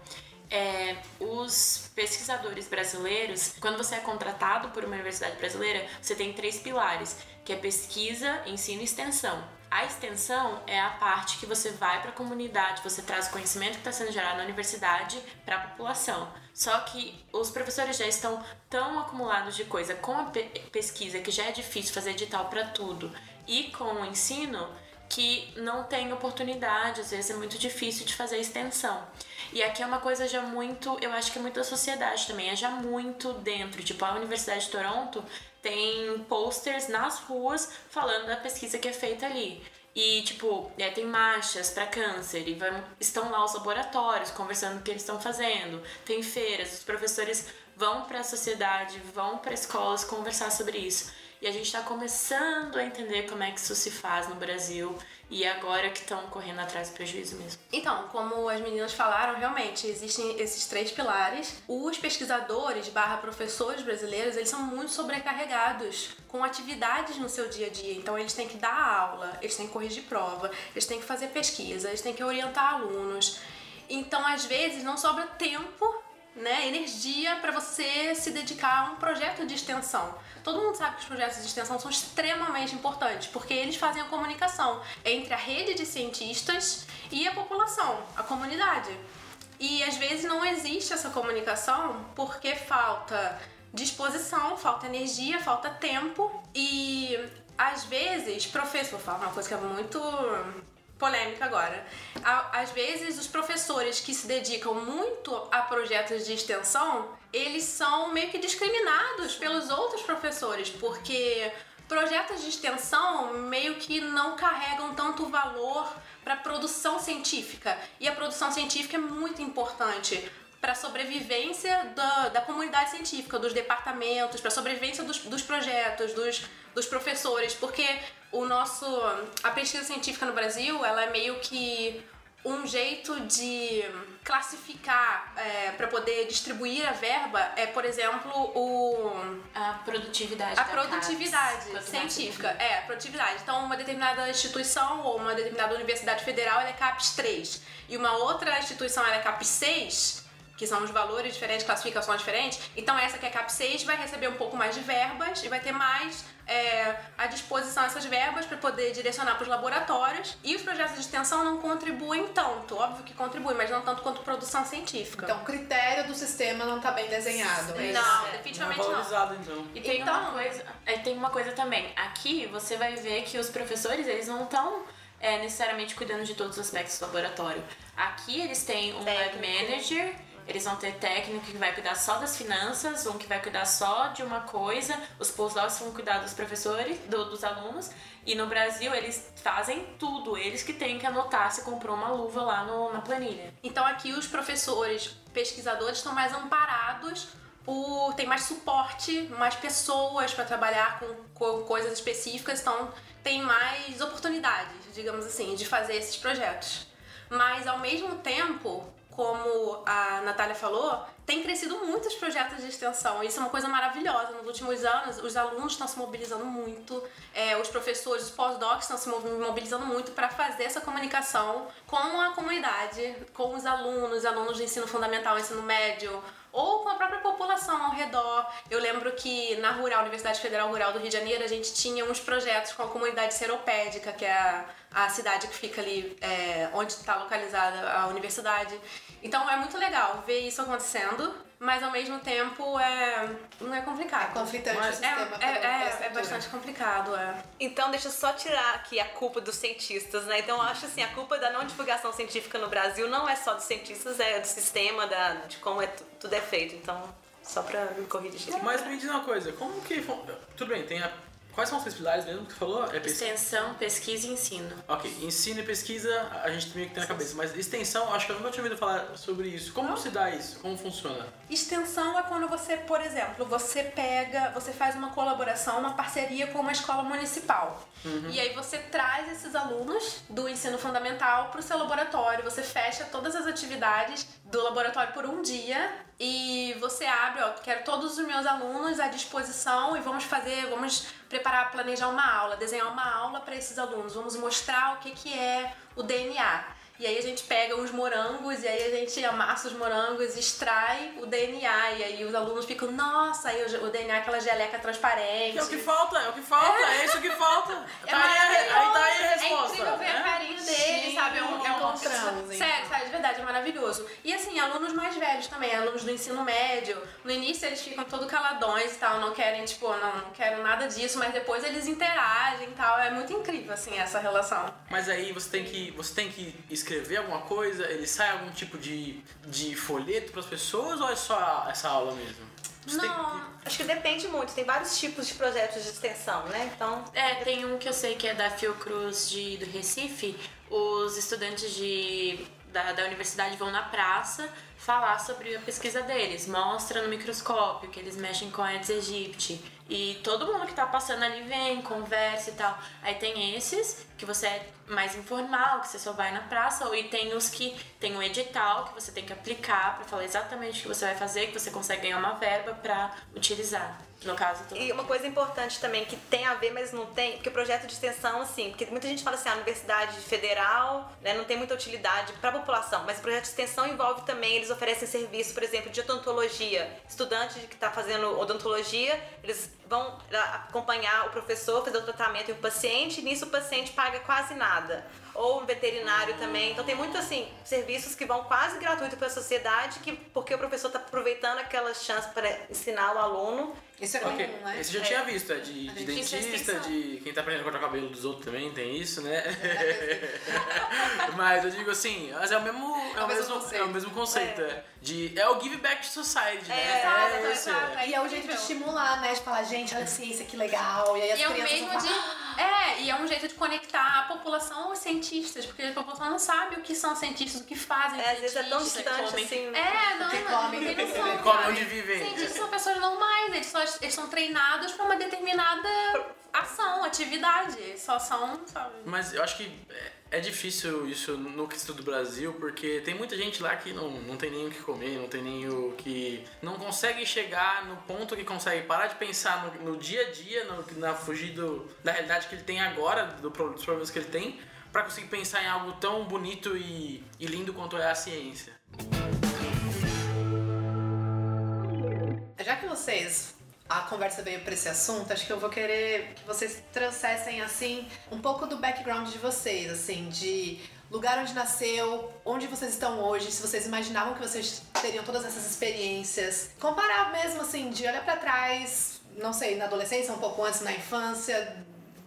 É, os pesquisadores brasileiros, quando você é contratado por uma universidade brasileira, você tem três pilares, que é pesquisa, ensino e extensão. A extensão é a parte que você vai para a comunidade, você traz o conhecimento que está sendo gerado na universidade para a população. Só que os professores já estão tão acumulados de coisa com a pesquisa que já é difícil fazer edital para tudo e com o ensino que não tem oportunidade, às vezes é muito difícil de fazer extensão. E aqui é uma coisa já muito, eu acho que é muito da sociedade também, é já muito dentro. Tipo, a Universidade de Toronto tem posters nas ruas falando da pesquisa que é feita ali. E, tipo, é, tem marchas para câncer e vão, estão lá os laboratórios conversando o que eles estão fazendo. Tem feiras, os professores vão para a sociedade, vão para escolas conversar sobre isso. E a gente está começando a entender como é que isso se faz no Brasil e agora que estão correndo atrás do prejuízo mesmo. Então, como as meninas falaram, realmente existem esses três pilares. Os pesquisadores barra professores brasileiros, eles são muito sobrecarregados com atividades no seu dia a dia. Então, eles têm que dar aula, eles têm que corrigir prova, eles têm que fazer pesquisa, eles têm que orientar alunos. Então, às vezes, não sobra tempo né, energia para você se dedicar a um projeto de extensão. Todo mundo sabe que os projetos de extensão são extremamente importantes, porque eles fazem a comunicação entre a rede de cientistas e a população, a comunidade. E às vezes não existe essa comunicação porque falta disposição, falta energia, falta tempo e às vezes, professor, vou falar uma coisa que é muito polêmica agora. Às vezes, os professores que se dedicam muito a projetos de extensão, eles são meio que discriminados pelos outros professores, porque projetos de extensão meio que não carregam tanto valor para a produção científica. E a produção científica é muito importante para a sobrevivência da, da comunidade científica, dos departamentos, para a sobrevivência dos, dos projetos, dos, dos professores, porque o nosso a pesquisa científica no Brasil ela é meio que um jeito de classificar para poder distribuir a verba é por exemplo o A produtividade a da produtividade CAPES, científica. É, a produtividade. Então, uma determinada instituição ou uma determinada universidade federal é CAPES 3 e uma outra instituição é CAPES 6, que são os valores diferentes, classificações diferentes. Então, essa que é CAPES 6 vai receber um pouco mais de verbas e vai ter mais é, à disposição essas verbas para poder direcionar para os laboratórios. E os projetos de extensão não contribuem tanto. Óbvio que contribuem, mas não tanto quanto produção científica. Então o critério do sistema não tá bem desenhado. é isso? não, é. definitivamente não é não. então. E tem Então- uma coisa, é, tem uma coisa também. Aqui você vai ver que os professores eles não estão necessariamente cuidando de todos os aspectos do laboratório. Aqui eles têm um lab Técnico. manager, eles vão ter técnico que vai cuidar só das finanças, um que vai cuidar só de uma coisa, os postdocs vão cuidar dos professores, do- dos alunos. E no Brasil eles fazem tudo, eles que têm que anotar se comprou uma luva lá no- na planilha. Então aqui os professores, pesquisadores estão mais amparados por tem mais suporte, mais pessoas para trabalhar com, com coisas específicas, então tem mais oportunidades, digamos assim, de fazer esses projetos. Mas ao mesmo tempo, como a Natália falou, tem crescido muitos projetos de extensão. Isso é uma coisa maravilhosa. Nos últimos anos, os alunos estão se mobilizando muito, é, os professores, os pós-docs estão se mo- mobilizando muito para fazer essa comunicação com a comunidade, com os alunos, alunos de ensino fundamental, ensino médio, ou com a própria população ao redor. Eu lembro que na Rural, Universidade Federal Rural do Rio de Janeiro, a gente tinha uns projetos com a comunidade seropédica, que é a, a cidade que fica ali é, onde está localizada a universidade. Então é muito legal ver isso acontecendo, mas ao mesmo tempo é, não é complicado. É conflitante Mas- o É, sistema. é, é, é bastante complicado, é. Então, deixa eu só tirar aqui a culpa dos cientistas, né? Então, eu acho assim, a culpa da não divulgação científica no Brasil não é só dos cientistas, é do sistema, da, de como é, tu- tudo é feito. Então, só pra me corrigir. Mas me diz uma coisa, como que. Tudo bem, tem a. Quais são os três pilares mesmo que você falou? É. Extensão, pesquisa e ensino. Ok, ensino e pesquisa a gente meio que tem na cabeça, mas extensão, acho que eu nunca tinha ouvido falar sobre isso. Como se dá isso? Como funciona? Extensão é quando você, por exemplo, você pega, você faz uma colaboração, uma parceria com uma escola municipal. E aí você traz esses alunos do ensino fundamental para o seu laboratório, você fecha todas as atividades do laboratório por um dia e você abre, ó, quero todos os meus alunos à disposição e vamos fazer, vamos preparar, planejar uma aula, desenhar uma aula para esses alunos, vamos mostrar o que, que é o DNA. E aí a gente pega uns morangos e aí a gente amassa os morangos, extrai o DNA e aí os alunos ficam, nossa, aí o DNA é aquela geleca transparente. É o que falta, é o que falta, é isso que falta. É tá aí, aí tá aí a resposta. É incrível ver né? a carinho deles, sabe? É um, é um. Sério, sério, de verdade, é maravilhoso. E assim, alunos mais velhos também, alunos do ensino médio. No início eles ficam todo caladões e tal, não querem, tipo, não, não quero nada disso, mas depois eles interagem e tal. É muito incrível, assim, essa relação. Mas aí você tem que você tem que escrever alguma coisa, ele sai algum tipo de, de folheto para as pessoas ou é só essa aula mesmo? Você Não. que- Acho que depende muito, tem vários tipos de projetos de extensão, né? Então, É, tem um que eu sei que é da Fiocruz de, do Recife. Os estudantes de, da, da universidade vão na praça falar sobre a pesquisa deles. Mostra no microscópio que eles mexem com Aedes aegypti. E todo mundo que tá passando ali vem, conversa e tal. Aí tem esses que você é mais informal, que você só vai na praça. E tem os que tem um edital que você tem que aplicar pra falar exatamente o que você vai fazer, que você consegue ganhar uma verba pra utilizar. No caso, E uma coisa importante também que tem a ver, mas não tem, porque o projeto de extensão, assim, porque muita gente fala assim, a universidade federal né, não tem muita utilidade para a população, mas o projeto de extensão envolve também, eles oferecem serviço, por exemplo, de odontologia. Estudante que está fazendo odontologia, eles vão ah, acompanhar o professor, fazer o tratamento em um paciente, e nisso o paciente paga quase nada. ou veterinário também. Então tem muito assim, serviços que vão quase gratuito para a sociedade, que porque o professor está aproveitando aquela chance para ensinar o aluno. Isso é comum, né? esse eu já tinha visto, é de, de tinha essa dentista, de quem tá aprendendo a cortar o cabelo dos outros também, tem isso, né? mas eu digo assim, mas é o mesmo, é o mesmo mesmo, conceito. é o mesmo conceito, é. De, é o give back to society, né? exato, é exato. é. E é o jeito de estimular, né? De falar, gente, olha a ciência, que legal. E aí as E é o crianças mesmo vão de. falar, É, e é um jeito de conectar a população aos cientistas, porque a população não sabe o que são cientistas, o que fazem. É, às vezes é tão cientistas. distante assim. É, não, não, comem, não onde vivem. Cientistas são pessoas normais, eles, só, eles são treinados pra uma determinada ação, atividade. Só são, sabe? Mas eu acho que é, é difícil isso no quesito do Brasil, porque tem muita gente lá que não, não tem nem o que comer, não tem nem o que. não consegue chegar no ponto que consegue parar de pensar no, no dia a dia, no, na fugir do, da realidade que ele tem agora, do, dos problemas que ele tem, pra conseguir pensar em algo tão bonito e, e lindo quanto é a ciência. Já que vocês. A conversa veio pra esse assunto, acho que eu vou querer que vocês trouxessem, assim, um pouco do background de vocês, assim, de lugar onde nasceu, onde vocês estão hoje, se vocês imaginavam que vocês teriam todas essas experiências. Comparar mesmo, assim, de olhar pra trás, não sei, na adolescência, um pouco antes na infância,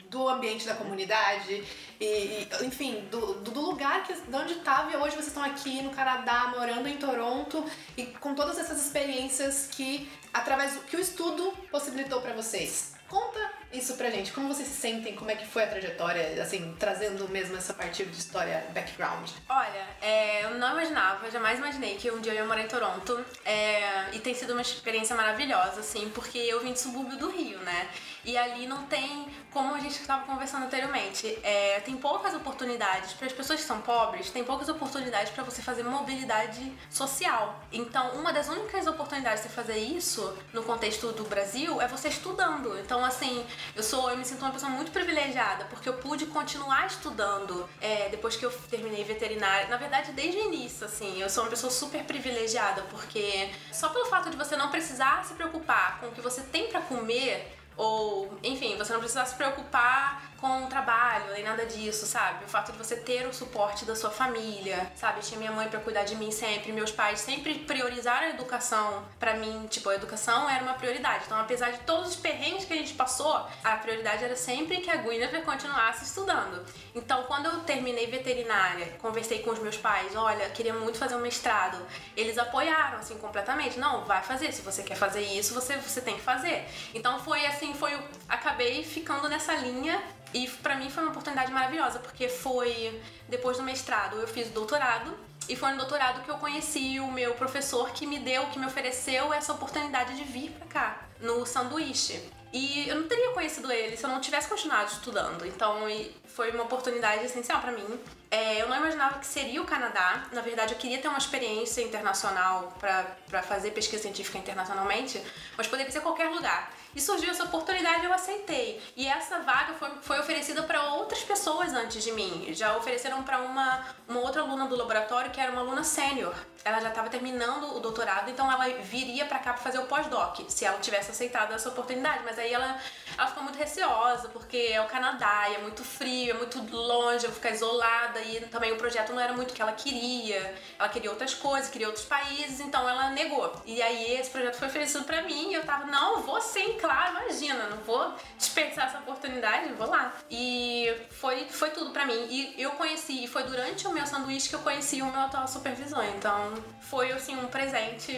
do ambiente da comunidade e, enfim, do, do do lugar que, de onde estava e hoje vocês estão aqui no Canadá, morando em Toronto e com todas essas experiências que, através do que o estudo possibilitou pra vocês. Conta isso pra gente, como vocês se sentem, como é que foi a trajetória, assim, trazendo mesmo essa parte de história, background. Olha, é, eu não imaginava, jamais imaginei que um dia eu ia morar em Toronto. é, e tem sido uma experiência maravilhosa, assim, porque eu vim de subúrbio do Rio, né? E ali não tem, como a gente estava conversando anteriormente, é, tem poucas oportunidades para as pessoas que são pobres, tem poucas oportunidades para você fazer mobilidade social. Então, uma das únicas oportunidades de você fazer isso no contexto do Brasil é você estudando. Então, assim, eu sou, eu me sinto uma pessoa muito privilegiada porque eu pude continuar estudando é, depois que eu terminei veterinária. Na verdade, desde o início, assim, eu sou uma pessoa super privilegiada porque só pelo fato de você não precisar se preocupar com o que você tem para comer ou, enfim, você não precisar se preocupar com o trabalho, nem nada disso, sabe? O fato de você ter o suporte da sua família, sabe? Eu tinha minha mãe pra cuidar de mim sempre, meus pais sempre priorizaram a educação pra mim, tipo, a educação era uma prioridade. Então, apesar de todos os perrengues que a gente passou, a prioridade era sempre que a Guinevere continuasse estudando. Então, quando eu terminei veterinária, conversei com os meus pais, olha, queria muito fazer um mestrado. Eles apoiaram, assim, completamente. Não, vai fazer. Se você quer fazer isso, você, você tem que fazer. Então, foi assim, foi... Acabei ficando nessa linha e pra mim foi uma oportunidade maravilhosa, porque foi depois do mestrado eu fiz o doutorado e foi no doutorado que eu conheci o meu professor que me deu, que me ofereceu essa oportunidade de vir pra cá, no sanduíche. E eu não teria conhecido ele se eu não tivesse continuado estudando. Então foi uma oportunidade essencial pra mim. É, eu não imaginava que seria o Canadá. Na verdade, eu queria ter uma experiência internacional pra fazer pesquisa científica internacionalmente, mas poderia ser qualquer lugar. E surgiu essa oportunidade e eu aceitei. E essa vaga foi, foi oferecida para outras pessoas antes de mim. Já ofereceram para uma, uma outra aluna do laboratório que era uma aluna sênior. Ela já estava terminando o doutorado, então ela viria para cá para fazer o pós-doc, se ela tivesse aceitado essa oportunidade. Mas aí ela, ela ficou muito receosa, porque é o Canadá é muito frio, é muito longe, eu ficar isolada. E também o projeto não era muito o que ela queria. Ela queria outras coisas, queria outros países, então ela negou. E aí esse projeto foi oferecido para mim e eu tava, não, vou sim, claro, imagina, não vou desperdiçar essa oportunidade, vou lá. E foi, foi tudo pra mim. E eu conheci, e foi durante o meu sanduíche que eu conheci o meu atual supervisor. Então foi assim um presente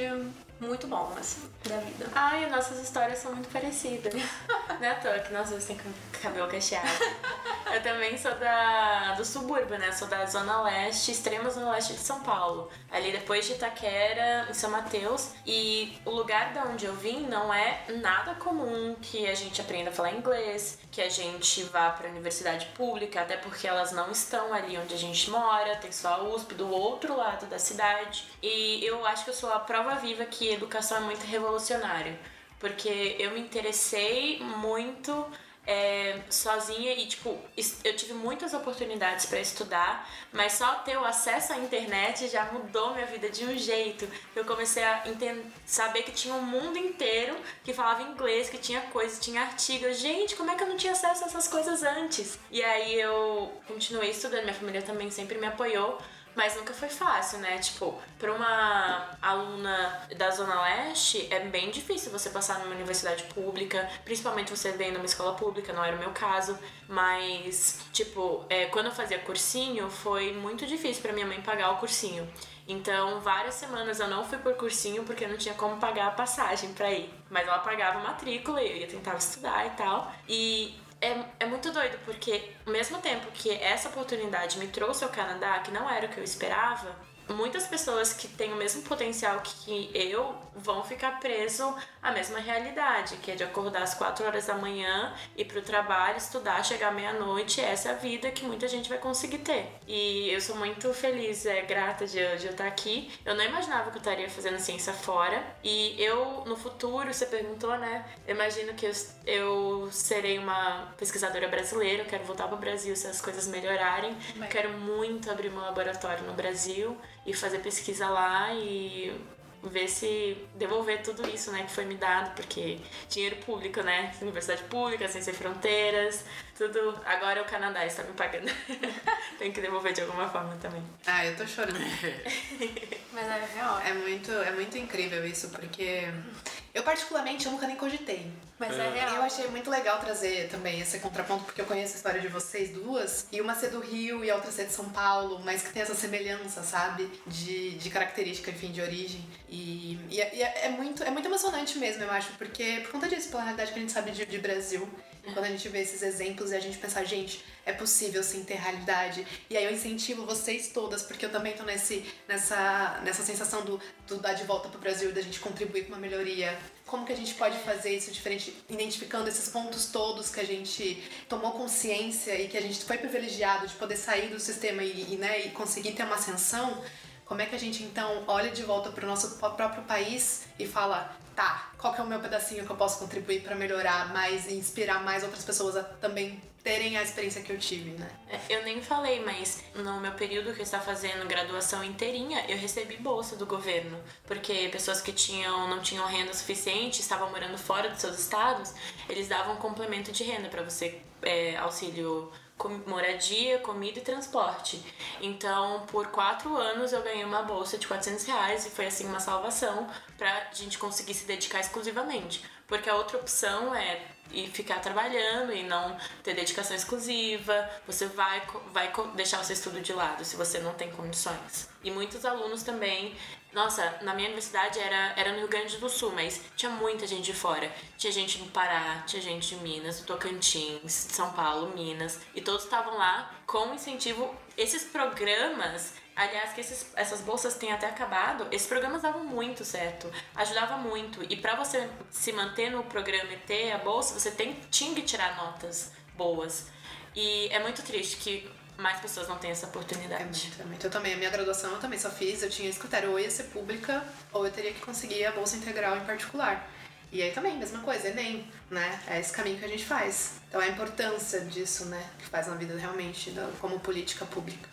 muito bom, assim, da vida. Ai, nossas histórias são muito parecidas. Não é à toa que nós dois temos cabelo cacheado. Eu também sou da, do subúrbio, né? Sou da zona leste, extrema zona leste de São Paulo. Ali depois de Itaquera, em São Mateus. E o lugar da onde eu vim não é nada comum que a gente aprenda a falar inglês, que a gente vá pra universidade pública, até porque elas não estão ali onde a gente mora, tem só a USP do outro lado da cidade. E eu acho que eu sou a prova viva que educação é muito revolucionário, porque eu me interessei muito é, sozinha e, tipo, eu tive muitas oportunidades para estudar, mas só ter o acesso à internet já mudou minha vida de um jeito. Eu comecei a saber que tinha um mundo inteiro que falava inglês, que tinha coisas, tinha artigos. Gente, como é que eu não tinha acesso a essas coisas antes? E aí eu continuei estudando, minha família também sempre me apoiou. Mas nunca foi fácil, né? Tipo, para uma aluna da Zona Leste, é bem difícil você passar numa universidade pública, principalmente você vem numa escola pública, não era o meu caso. Mas, tipo, é, quando eu fazia cursinho, foi muito difícil para minha mãe pagar o cursinho. Então, várias semanas eu não fui por cursinho porque não tinha como pagar a passagem para ir. Mas ela pagava matrícula e eu ia tentar estudar e tal. E é, é muito doido, porque ao mesmo tempo que essa oportunidade me trouxe ao Canadá, que não era o que eu esperava, muitas pessoas que têm o mesmo potencial que eu vão ficar preso à mesma realidade, que é de acordar às 4 horas da manhã, ir pro trabalho, estudar, chegar meia-noite. Essa é a vida que muita gente vai conseguir ter. E eu sou muito feliz, é grata de, de eu estar aqui. Eu não imaginava que eu estaria fazendo ciência fora. E eu, no futuro, você perguntou, né? Eu imagino que eu, eu serei uma pesquisadora brasileira. Eu quero voltar pro Brasil se as coisas melhorarem. Quero muito abrir meu laboratório no Brasil e fazer pesquisa lá e ver se devolver tudo isso, né, que foi me dado, porque dinheiro público, né, universidade pública, sem ser fronteiras, tudo. Agora o Canadá está me pagando. Tenho que devolver de alguma forma também. Ah, eu tô chorando. Mas é real. É muito, é muito incrível isso, porque eu particularmente eu nunca nem cogitei. Mas é real. Eu achei muito legal trazer também esse contraponto, porque eu conheço a história de vocês duas, e uma ser do Rio e a outra ser de São Paulo, mas que tem essa semelhança, sabe? De, de característica, enfim, de origem. E, e, é, e é, é muito, é muito emocionante mesmo, eu acho, porque por conta disso, pela realidade que a gente sabe de, de Brasil. Quando a gente vê esses exemplos e a gente pensa, gente, é possível sim ter realidade. E aí eu incentivo vocês todas, porque eu também tô nesse, nessa, nessa sensação do, do dar de volta pro Brasil da gente contribuir com uma melhoria. Como que a gente pode fazer isso diferente, identificando esses pontos todos que a gente tomou consciência e que a gente foi privilegiado de poder sair do sistema e, e, né, e conseguir ter uma ascensão? Como é que a gente então olha de volta para o nosso próprio país e fala, tá, qual que é o meu pedacinho que eu posso contribuir para melhorar mais e inspirar mais outras pessoas a também terem a experiência que eu tive, né? É, eu nem falei, mas no meu período que eu estava fazendo graduação inteirinha, eu recebi bolsa do governo, porque pessoas que tinham não tinham renda suficiente, estavam morando fora dos seus estados, eles davam um complemento de renda para você é, auxílio moradia, comida e transporte. Então, por quatro anos eu ganhei uma bolsa de 400 reais e foi assim uma salvação pra gente conseguir se dedicar exclusivamente. Porque a outra opção é e ficar trabalhando e não ter dedicação exclusiva, você vai, vai deixar o seu estudo de lado se você não tem condições. E muitos alunos também. Nossa, na minha universidade era, era no Rio Grande do Sul, mas tinha muita gente de fora. Tinha gente do Pará, tinha gente de Minas, do Tocantins, de São Paulo, Minas. E todos estavam lá com incentivo. Esses programas Aliás, que esses, essas bolsas têm até acabado, esses programas davam muito certo, ajudava muito. E para você se manter no programa e ter a bolsa, você tem, tinha que tirar notas boas. E é muito triste que mais pessoas não têm essa oportunidade. É muito, é muito. Eu também, a minha graduação eu também só fiz, eu tinha esse critério, ou ia ser pública, ou eu teria que conseguir a bolsa integral em particular. E aí também, mesma coisa, Enem, né? É esse caminho que a gente faz. Então a importância disso, né? Que faz na vida realmente, como política pública.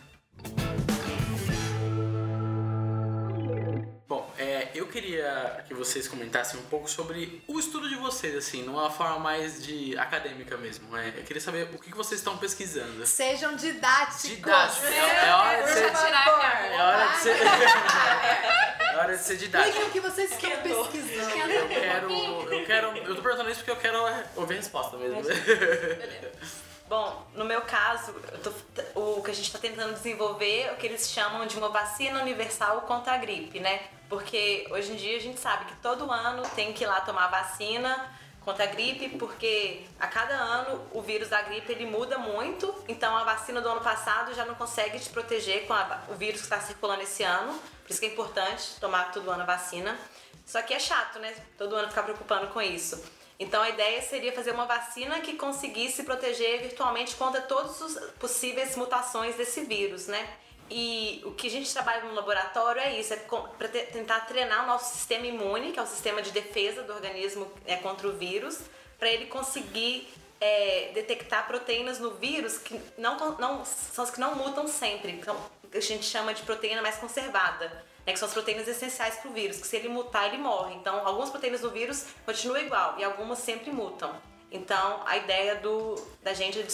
Eu queria que vocês comentassem um pouco sobre o estudo de vocês, assim, numa forma mais de acadêmica mesmo. É, eu queria saber o que vocês estão pesquisando. Sejam didáticos. Didáticos. É, é hora de ser. É hora de ser. é hora de ser didático. O que vocês estão pesquisando. Eu quero. Eu quero. Eu tô perguntando isso porque eu quero ouvir a resposta mesmo. Bom, no meu caso, tô, o que a gente está tentando desenvolver é o que eles chamam de uma vacina universal contra a gripe, né? Porque hoje em dia a gente sabe que todo ano tem que ir lá tomar vacina contra a gripe, porque a cada ano o vírus da gripe ele muda muito, então a vacina do ano passado já não consegue te proteger com a, o vírus que está circulando esse ano, por isso que é importante tomar todo ano a vacina. Só que é chato, né? Todo ano ficar preocupando com isso. Então a ideia seria fazer uma vacina que conseguisse proteger virtualmente contra todas as possíveis mutações desse vírus, né? E o que a gente trabalha no laboratório é isso, é para tentar treinar o nosso sistema imune, que é o sistema de defesa do organismo é, contra o vírus, para ele conseguir é, detectar proteínas no vírus que não, não são as que não mutam sempre. Então, a gente chama de proteína mais conservada. Né, que são as proteínas essenciais para o vírus, que se ele mutar, ele morre. Então, algumas proteínas do vírus continuam igual e algumas sempre mutam. Então, a ideia do, da gente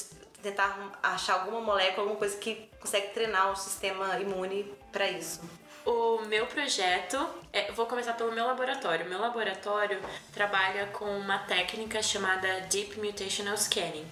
tentar achar alguma molécula, alguma coisa que consegue treinar o sistema imune para isso. O meu projeto, é, vou começar pelo meu laboratório. Meu laboratório trabalha com uma técnica chamada Deep Mutational Scanning.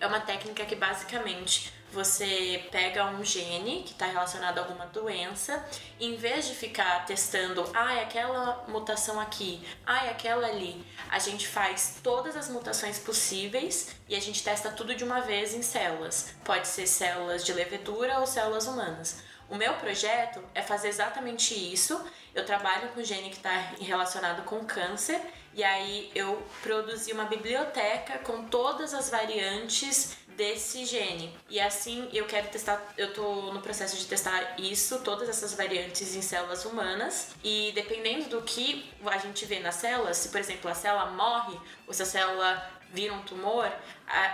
É uma técnica que basicamente você pega um gene que está relacionado a alguma doença, em vez de ficar testando, ah, aquela mutação aqui, ah, aquela ali, a gente faz todas as mutações possíveis e a gente testa tudo de uma vez em células. Pode ser células de levedura ou células humanas. O meu projeto é fazer exatamente isso. Eu trabalho com gene que está relacionado com câncer e aí eu produzi uma biblioteca com todas as variantes desse gene. E assim eu quero testar, eu tô no processo de testar isso, todas essas variantes em células humanas. E dependendo do que a gente vê nas células, se por exemplo a célula morre ou se a célula vira um tumor,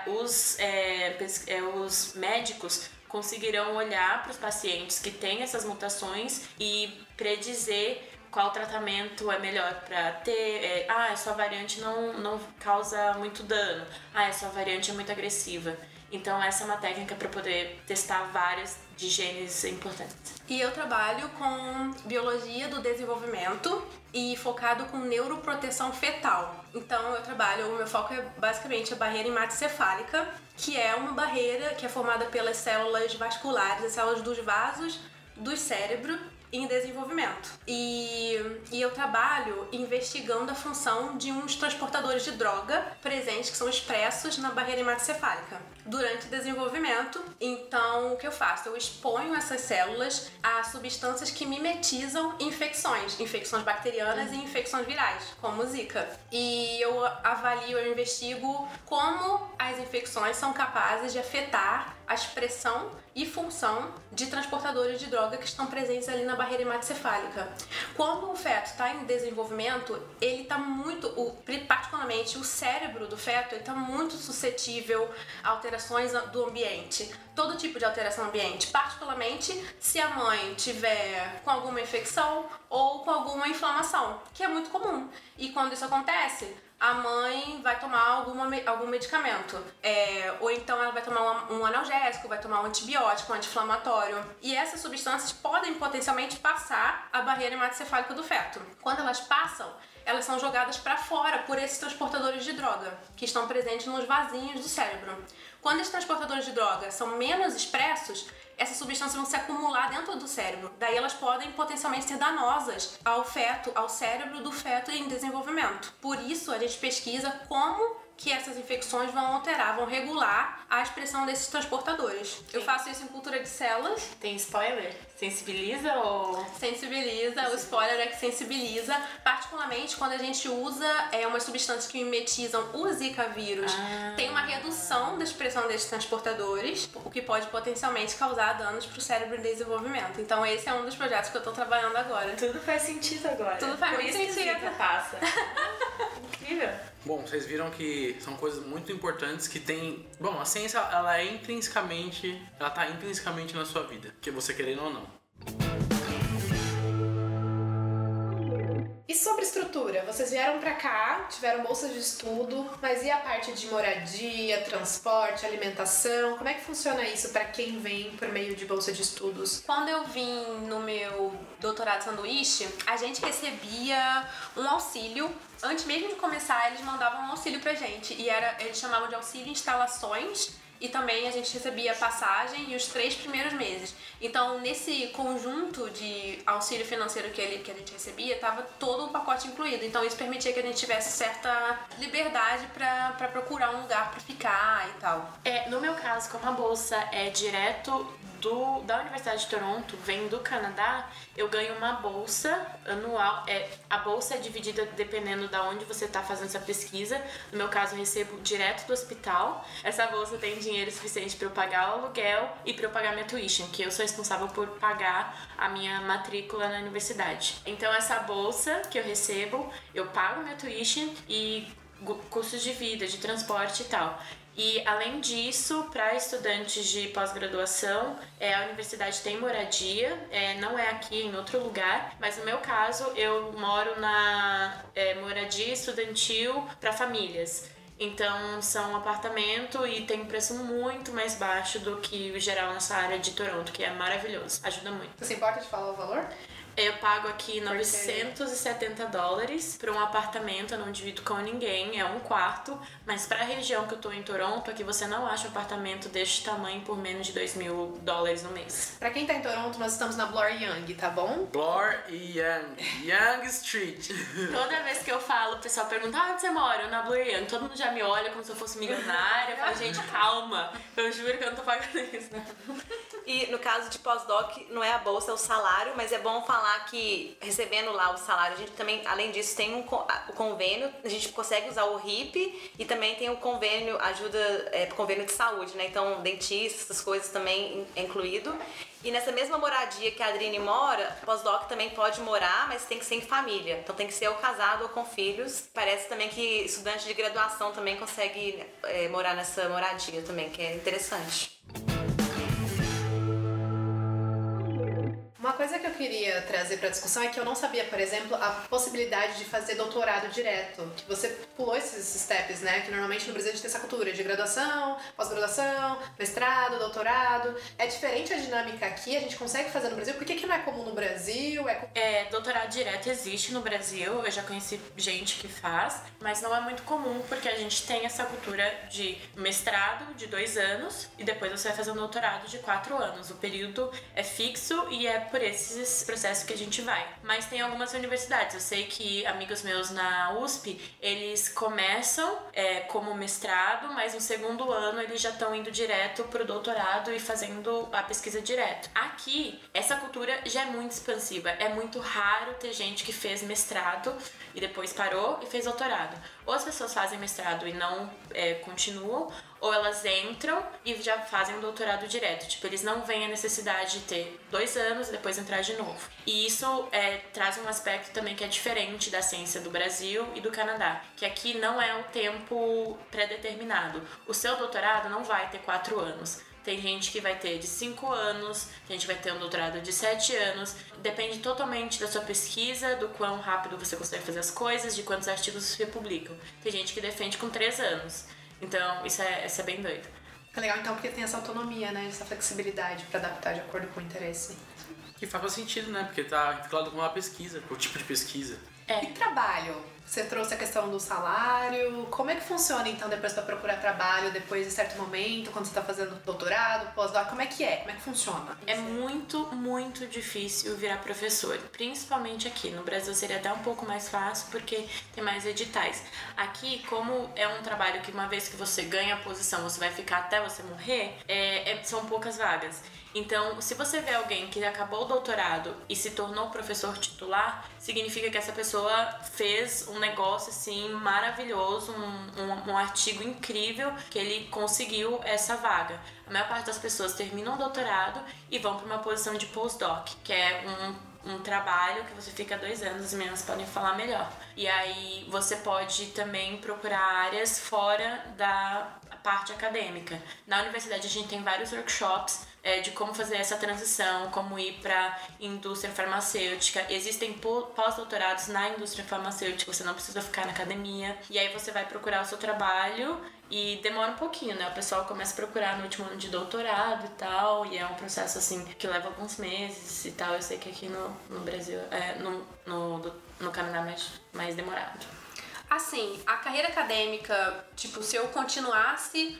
os, é, é, os médicos conseguirão olhar para os pacientes que têm essas mutações e predizer qual tratamento é melhor para ter. É, ah, a sua variante não, não causa muito dano. Ah, a sua variante é muito agressiva. Então, essa é uma técnica para poder testar várias de genes importantes. E eu trabalho com biologia do desenvolvimento e focado com neuroproteção fetal. Então, eu trabalho, o meu foco é basicamente a barreira hematocefálica, que é uma barreira que é formada pelas células vasculares, as células dos vasos do cérebro em desenvolvimento. E, e eu trabalho investigando a função de uns transportadores de droga presentes que são expressos na barreira hematocefálica durante o desenvolvimento. Então, o que eu faço? Eu exponho essas células a substâncias que mimetizam infecções, infecções bacterianas uhum. e infecções virais, como Zika. E eu avalio, eu investigo como as infecções são capazes de afetar a expressão e função de transportadores de droga que estão presentes ali na barreira hematocefálica. Quando o feto está em desenvolvimento, ele está muito, o, particularmente o cérebro do feto, está muito suscetível a alterações do ambiente, todo tipo de alteração ambiente, particularmente se a mãe tiver com alguma infecção ou com alguma inflamação, que é muito comum. E quando isso acontece, a mãe vai tomar alguma, algum medicamento. É, ou então ela vai tomar um, um analgésico, vai tomar um antibiótico, um anti-inflamatório. E essas substâncias podem potencialmente passar a barreira hematocefálica do feto. Quando elas passam, elas são jogadas para fora por esses transportadores de droga, que estão presentes nos vasinhos do cérebro. Quando esses transportadores de droga são menos expressos, essas substâncias vão se acumular dentro do cérebro. Daí elas podem potencialmente ser danosas ao feto, ao cérebro do feto em desenvolvimento. Por isso a gente pesquisa como que essas infecções vão alterar, vão regular a expressão desses transportadores. Sim. Eu faço isso em cultura de células. Tem spoiler? Sensibiliza ou. Sensibiliza, o spoiler é que sensibiliza, particularmente quando a gente usa é, umas substâncias que mimetizam o Zika vírus. Ah. Tem uma redução da expressão desses transportadores, o que pode potencialmente causar danos para o cérebro em desenvolvimento. Então, esse é um dos projetos que eu estou trabalhando agora. Tudo faz sentido agora. Tudo faz Por muito isso sentido. Que passa. Incrível. Bom, vocês viram que são coisas muito importantes que tem. Bom, a ciência ela é intrinsecamente, ela tá intrinsecamente na sua vida, que você querendo ou não. E sobre estrutura? Vocês vieram para cá, tiveram bolsa de estudo, mas e a parte de moradia, transporte, alimentação? Como é que funciona isso para quem vem por meio de bolsa de estudos? Quando eu vim no meu doutorado sanduíche, a gente recebia um auxílio antes mesmo de começar, eles mandavam um auxílio pra gente. E era, eles chamavam de auxílio instalações e também a gente recebia passagem e os três primeiros meses. Então, nesse conjunto de auxílio financeiro que, ele, que a gente recebia, estava todo o pacote incluído. Então, isso permitia que a gente tivesse certa liberdade para procurar um lugar para ficar e tal. É, no meu caso, como a bolsa é direto do, da Universidade de Toronto, vem do Canadá, eu ganho uma bolsa anual. É, a bolsa é dividida dependendo da onde você está fazendo essa pesquisa. No meu caso, eu recebo direto do hospital. Essa bolsa tem dinheiro suficiente para eu pagar o aluguel e para eu pagar minha tuition, que eu sou responsável por pagar a minha matrícula na universidade. Então, essa bolsa que eu recebo, eu pago minha tuition e custos de vida, de transporte e tal. E além disso, para estudantes de pós-graduação, é, a universidade tem moradia, é, não é aqui, em outro lugar, mas no meu caso eu moro na é, moradia estudantil para famílias. Então são um apartamento e tem um preço muito mais baixo do que o geral nessa área de Toronto, que é maravilhoso, ajuda muito. Você se importa de falar o valor? Eu pago aqui 970 dólares para um apartamento, eu não divido com ninguém, é um quarto. Mas para a região que eu tô em Toronto, aqui você não acha um apartamento deste tamanho por menos de 2 mil dólares no mês. Para quem tá em Toronto, nós estamos na Bloor Young, tá bom? Bloor e Young. Young Street. Toda vez que eu falo, o pessoal pergunta, ah, onde você mora? Eu na Bloor Young. Todo mundo já me olha como se eu fosse milionária. Eu falo, gente, calma. Eu juro que eu não tô pagando isso. E no caso de pós-doc, não é a bolsa, é o salário, mas é bom falar que recebendo lá o salário, a gente também, além disso, tem um o convênio, a gente consegue usar o RIP e também tem o convênio, ajuda, é, convênio de saúde, né? Então, dentista, essas coisas também é incluído. E nessa mesma moradia que a Adrine mora, pós-doc também pode morar, mas tem que ser em família. Então tem que ser ou casado ou com filhos. Parece também que estudante de graduação também consegue é, morar nessa moradia também, que é interessante. Coisa que eu queria trazer para discussão é que eu não sabia, por exemplo, a possibilidade de fazer doutorado direto. Que você pulou esses steps, né? Que normalmente no Brasil a gente tem essa cultura de graduação, pós-graduação, mestrado, doutorado. É diferente a dinâmica aqui, a gente consegue fazer no Brasil. Por que, que não é comum no Brasil? É... é, doutorado direto existe no Brasil, eu já conheci gente que faz, mas não é muito comum porque a gente tem essa cultura de mestrado de dois anos e depois você vai fazer um doutorado de quatro anos. O período é fixo e é por esses processos que a gente vai. Mas tem algumas universidades. Eu sei que amigos meus na USP, eles começam é, como mestrado, mas no segundo ano eles já estão indo direto pro doutorado e fazendo a pesquisa direto. Aqui, essa cultura já é muito expansiva. É muito raro ter gente que fez mestrado e depois parou e fez doutorado. Ou as pessoas fazem mestrado e não é, continuam, ou elas entram e já fazem um doutorado direto. Tipo, eles não veem a necessidade de ter dois anos e depois entrar de novo. E isso é, traz um aspecto também que é diferente da ciência do Brasil e do Canadá, que aqui não é um tempo pré-determinado. O seu doutorado não vai ter quatro anos. Tem gente que vai ter de 5 anos, tem gente que vai ter um doutorado de 7 anos. Depende totalmente da sua pesquisa, do quão rápido você consegue fazer as coisas, de quantos artigos você publica. Tem gente que defende com 3 anos. Então, isso é, isso é bem doido. É legal então porque tem essa autonomia, né? Essa flexibilidade para adaptar de acordo com o interesse. Que faz sentido, né? Porque tá vinculado com uma pesquisa, com o tipo de pesquisa. É. E trabalho? Você trouxe a questão do salário. Como é que funciona então depois para procurar trabalho, depois de certo momento, quando você está fazendo doutorado, pós-doc? Como é que é? Como é que funciona? É muito, muito difícil virar professor, principalmente aqui. No Brasil seria até um pouco mais fácil porque tem mais editais. Aqui, como é um trabalho que uma vez que você ganha a posição, você vai ficar até você morrer, é, é, são poucas vagas. Então, se você vê alguém que acabou o doutorado e se tornou professor titular, significa que essa pessoa fez um negócio assim maravilhoso, um, um, um artigo incrível que ele conseguiu essa vaga. A maior parte das pessoas terminam o doutorado e vão para uma posição de postdoc, que é um um trabalho que você fica dois anos, as meninas podem falar melhor. E aí você pode também procurar áreas fora da parte acadêmica. Na universidade a gente tem vários workshops é, de como fazer essa transição, como ir para indústria farmacêutica. Existem pós-doutorados na indústria farmacêutica, você não precisa ficar na academia. E aí você vai procurar o seu trabalho e demora um pouquinho, né? O pessoal começa a procurar no último ano de doutorado e tal, e é um processo assim que leva alguns meses e tal. Eu sei que aqui no, no Brasil, é, no, no, no Canadá, é mais, mais demorado. Assim, a carreira acadêmica, tipo, se eu continuasse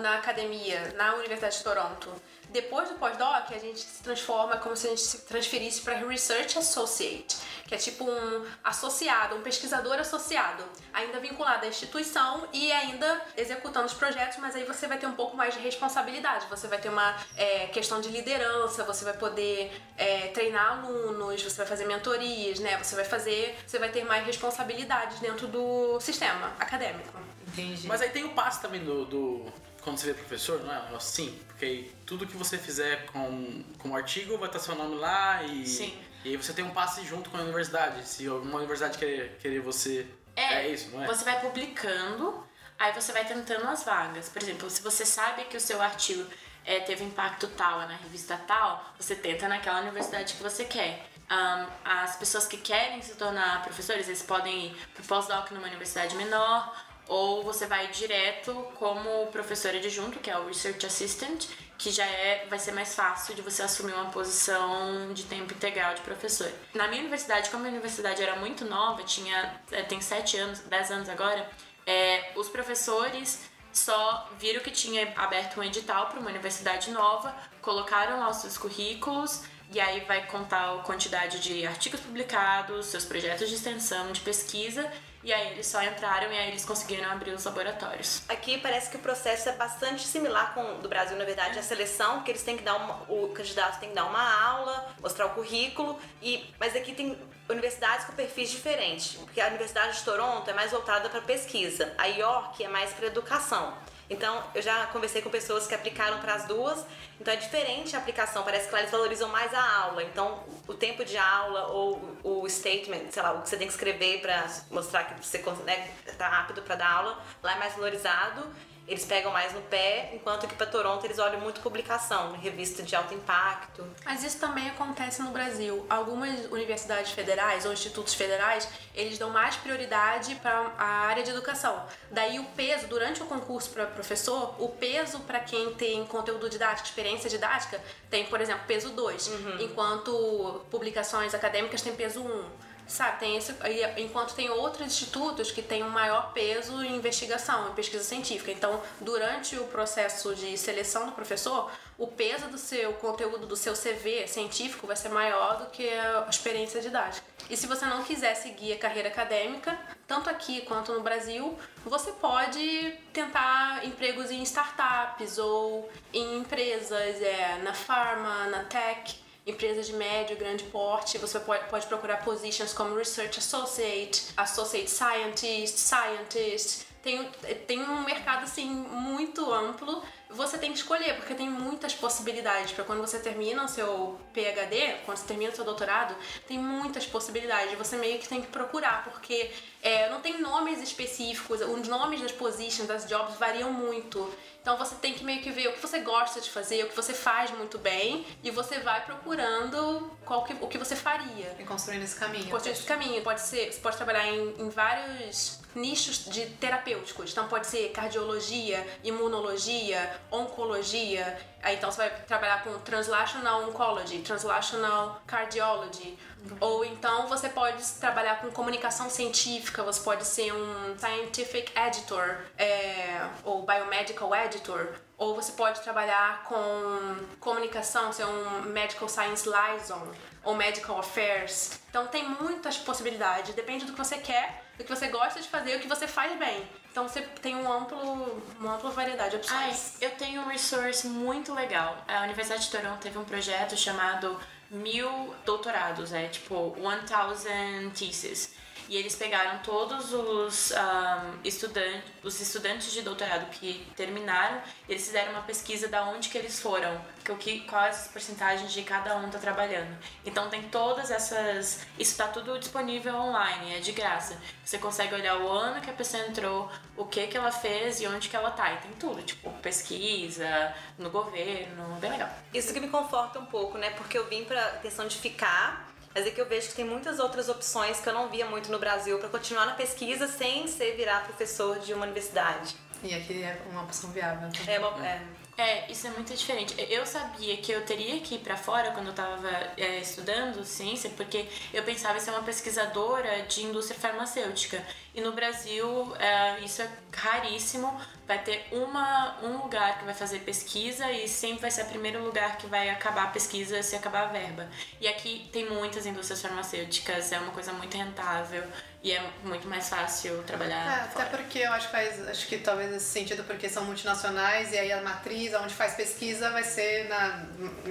na academia, na Universidade de Toronto, depois do pós-doc, a gente se transforma como se a gente se transferisse para Research Associate, que é tipo um associado, um pesquisador associado, ainda vinculado à instituição e ainda executando os projetos, mas aí você vai ter um pouco mais de responsabilidade, você vai ter uma é, questão de liderança, você vai poder é, treinar alunos, você vai fazer mentorias, né? Você vai fazer, você vai ter mais responsabilidades dentro do sistema acadêmico. Entendi. Mas aí tem o passo também do, do quando você vê professor, não é assim? Porque aí tudo que você fizer com, com o artigo vai estar seu nome lá e, Sim. e aí você tem um passe junto com a universidade. Se alguma universidade querer, querer você. É, é isso, não é? Você vai publicando, Aí você vai tentando as vagas. Por exemplo, se você sabe que o seu artigo é, teve impacto tal na revista tal, você tenta naquela universidade que você quer. Um, as pessoas que querem se tornar professores, eles podem ir para o pós-doc numa universidade menor, ou você vai direto como professor adjunto, que é o Research Assistant, que já é, vai ser mais fácil de você assumir uma posição de tempo integral de professor. Na minha universidade, como a universidade era muito nova, tinha é, tem 7 anos, 10 anos agora, é, os professores só viram que tinha aberto um edital para uma universidade nova, colocaram lá os seus currículos e aí vai contar a quantidade de artigos publicados, seus projetos de extensão, de pesquisa, e aí eles só entraram e aí eles conseguiram abrir os laboratórios. Aqui parece que o processo é bastante similar com o do Brasil, na verdade, a seleção, que eles têm que dar uma, o candidato tem que dar uma aula, mostrar o currículo, e mas aqui tem universidades com perfis diferentes, porque a Universidade de Toronto é mais voltada para pesquisa, a York é mais para educação. Então, eu já conversei com pessoas que aplicaram para as duas, então é diferente a aplicação, parece que lá eles valorizam mais a aula. Então, o tempo de aula ou o statement, sei lá, o que você tem que escrever para mostrar que você né, tá rápido para dar aula, lá é mais valorizado eles pegam mais no pé, enquanto que para Toronto eles olham muito publicação, revista de alto impacto. Mas isso também acontece no Brasil. Algumas universidades federais ou institutos federais, eles dão mais prioridade para a área de educação. Daí o peso, durante o concurso para professor, o peso para quem tem conteúdo didático, experiência didática, tem, por exemplo, peso 2, uhum. enquanto publicações acadêmicas tem peso 1. Um. Sabe, tem esse, enquanto tem outros institutos que têm um maior peso em investigação, em pesquisa científica. Então, durante o processo de seleção do professor, o peso do seu conteúdo, do seu CV científico vai ser maior do que a experiência didática. E se você não quiser seguir a carreira acadêmica, tanto aqui quanto no Brasil, você pode tentar empregos em startups ou em empresas, é, na pharma, na tech empresas de médio e grande porte, você pode, pode procurar positions como Research Associate, Associate Scientist, Scientist. Tem, tem um mercado assim muito amplo você tem que escolher, porque tem muitas possibilidades. Para quando você termina o seu PhD, quando você termina o seu doutorado, tem muitas possibilidades. Você meio que tem que procurar, porque é, não tem nomes específicos, os nomes das positions, das jobs variam muito. Então você tem que meio que ver o que você gosta de fazer, o que você faz muito bem, e você vai procurando qual que, o que você faria. E construindo esse caminho. Construindo esse caminho. Pode ser, você pode trabalhar em, em vários nichos de terapêuticos. Então pode ser cardiologia, imunologia, oncologia. Aí então você vai trabalhar com translational oncology, translational cardiology. Uhum. Ou então você pode trabalhar com comunicação científica, você pode ser um scientific editor, é, ou biomedical editor, ou você pode trabalhar com comunicação, ser um medical science liaison, ou medical affairs. Então tem muitas possibilidades, depende do que você quer o que você gosta de fazer, o que você faz bem. Então você tem um amplo, uma ampla variedade de opções. Ai, eu tenho um resource muito legal. A Universidade de Toronto teve um projeto chamado Mil Doutorados, é tipo One Thousand Theses. E eles pegaram todos os, um, estudantes, os estudantes de doutorado que terminaram, eles fizeram uma pesquisa da onde que eles foram, que, que, quais as porcentagens de cada um está trabalhando. Então tem todas essas. Isso está tudo disponível online, é de graça. Você consegue olhar o ano que a pessoa entrou, o que que ela fez e onde que ela tá. E tem tudo, tipo, pesquisa, no governo, bem legal. Isso que me conforta um pouco, né? Porque eu vim pra questão de ficar mas é que eu vejo que tem muitas outras opções que eu não via muito no Brasil para continuar na pesquisa sem ser virar professor de uma universidade. E aqui é uma opção viável. É, uma, é. É, isso é muito diferente. Eu sabia que eu teria que ir para fora quando eu estava é, estudando ciência, porque eu pensava em ser uma pesquisadora de indústria farmacêutica. E no Brasil, é, isso é raríssimo. Vai ter uma, um lugar que vai fazer pesquisa e sempre vai ser o primeiro lugar que vai acabar a pesquisa se acabar a verba. E aqui tem muitas indústrias farmacêuticas, é uma coisa muito rentável. E é muito mais fácil trabalhar. É, fora. até porque eu acho que faz, acho que talvez nesse sentido, porque são multinacionais e aí a matriz, onde faz pesquisa, vai ser na,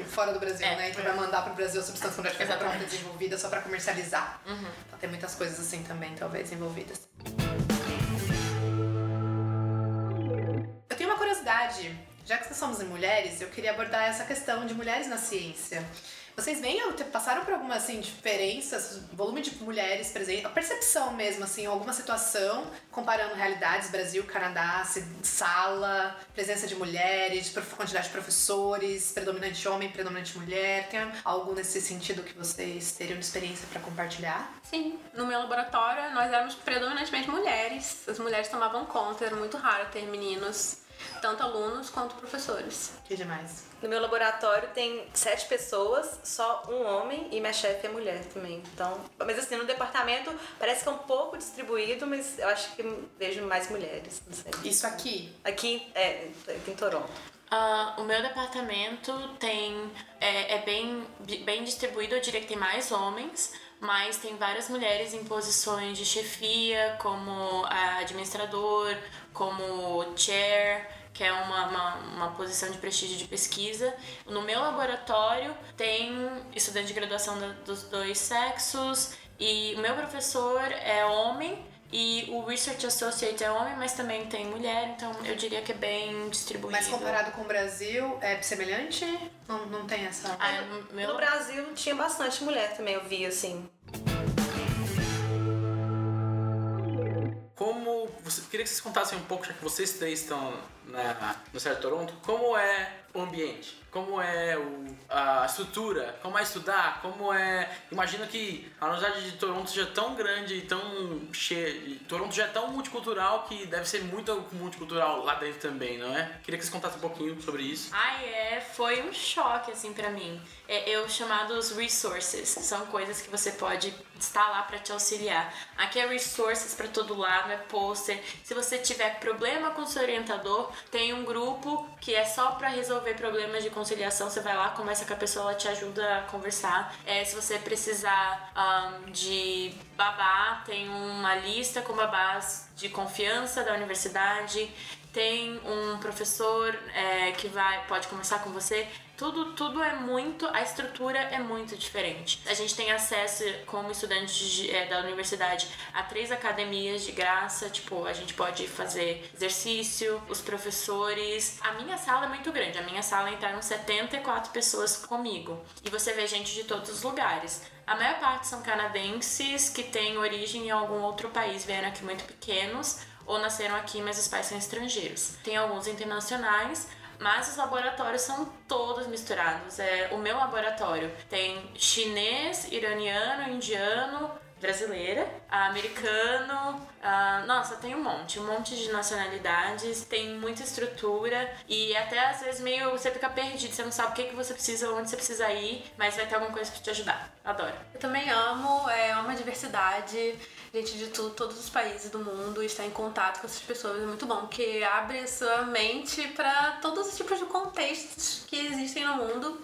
fora do Brasil, é, né? Então é. vai mandar para o Brasil a substância onde é pronta desenvolvida só para comercializar. Uhum. Tem muitas coisas assim também, talvez, envolvidas. Eu tenho uma curiosidade. Já que nós somos mulheres, eu queria abordar essa questão de mulheres na ciência. Vocês passaram por algumas assim, diferenças, volume de mulheres presentes, a percepção mesmo, assim, alguma situação, comparando realidades, Brasil, Canadá, sala, presença de mulheres, quantidade de professores, predominante homem, predominante mulher. Tem algo nesse sentido que vocês teriam de experiência para compartilhar? Sim, no meu laboratório nós éramos predominantemente mulheres. As mulheres tomavam conta, era muito raro ter meninos tanto alunos quanto professores. Que demais. No meu laboratório tem sete pessoas, só um homem e minha chefe é mulher também. Então, mas assim, no departamento parece que é um pouco distribuído, mas eu acho que vejo mais mulheres. Isso aqui? Aqui, é, aqui em Toronto. Uh, o meu departamento tem é, é, bem, bem distribuído, eu diria que tem mais homens, mas tem várias mulheres em posições de chefia, como administrador, como chair, que é uma, uma, uma, posição de prestígio de pesquisa. No meu laboratório tem estudante de graduação dos dois sexos e o meu professor é homem e o Research Associate é homem, mas também tem mulher, então eu diria que é bem distribuído. Mas comparado com o Brasil, é semelhante? Não, não tem essa. Ah, no, meu... no Brasil tinha bastante mulher também, eu vi assim. Você, queria que vocês contassem um pouco, já que vocês três estão na, no Certo Toronto, como é o ambiente? como é o, a estrutura, como é estudar, como é. Imagina que a Universidade de Toronto é tão grande e tão cheia. Toronto já é tão multicultural que deve ser muito multicultural lá dentro também, não é? Queria que vocês contassem um pouquinho sobre isso. Ah, é. Foi um choque, assim, para mim. É, eu chamados resources. São coisas que você pode estar lá para te auxiliar. Aqui é resources para todo lado, é pôster. Se você tiver problema com seu orientador, tem um grupo que é só para resolver problemas de conciliação, você vai lá, conversa com a pessoa, ela te ajuda a conversar. É, se você precisar um, de babá, tem uma lista com babás de confiança da universidade tem um professor é, que vai pode conversar com você tudo tudo é muito a estrutura é muito diferente. A gente tem acesso como estudante é, da universidade a três academias de graça tipo a gente pode fazer exercício os professores. A minha sala é muito grande a minha sala entraram 74 pessoas comigo. E você vê gente de todos os lugares. A maior parte são canadenses que têm origem em algum outro país vieram aqui muito pequenos ou nasceram aqui, mas os pais são estrangeiros. Tem alguns internacionais, mas os laboratórios são todos misturados. É, o meu laboratório tem chinês, iraniano, indiano, brasileira, americano, nossa, tem um monte, um monte de nacionalidades, tem muita estrutura e até às vezes meio você fica perdido, você não sabe o que, que você precisa, onde você precisa ir, mas vai ter alguma coisa pra te ajudar. Adoro. Eu também amo, é, amo a diversidade, gente de tudo, todos os países do mundo, estar em contato com essas pessoas é muito bom, porque abre a sua mente para todos os tipos de contextos que existem no mundo.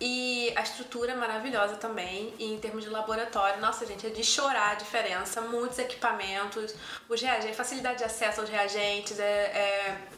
E a estrutura é maravilhosa também. E em termos de laboratório, nossa, gente, é de chorar a diferença. Muitos equipamentos, os reagentes, facilidade de acesso aos reagentes é,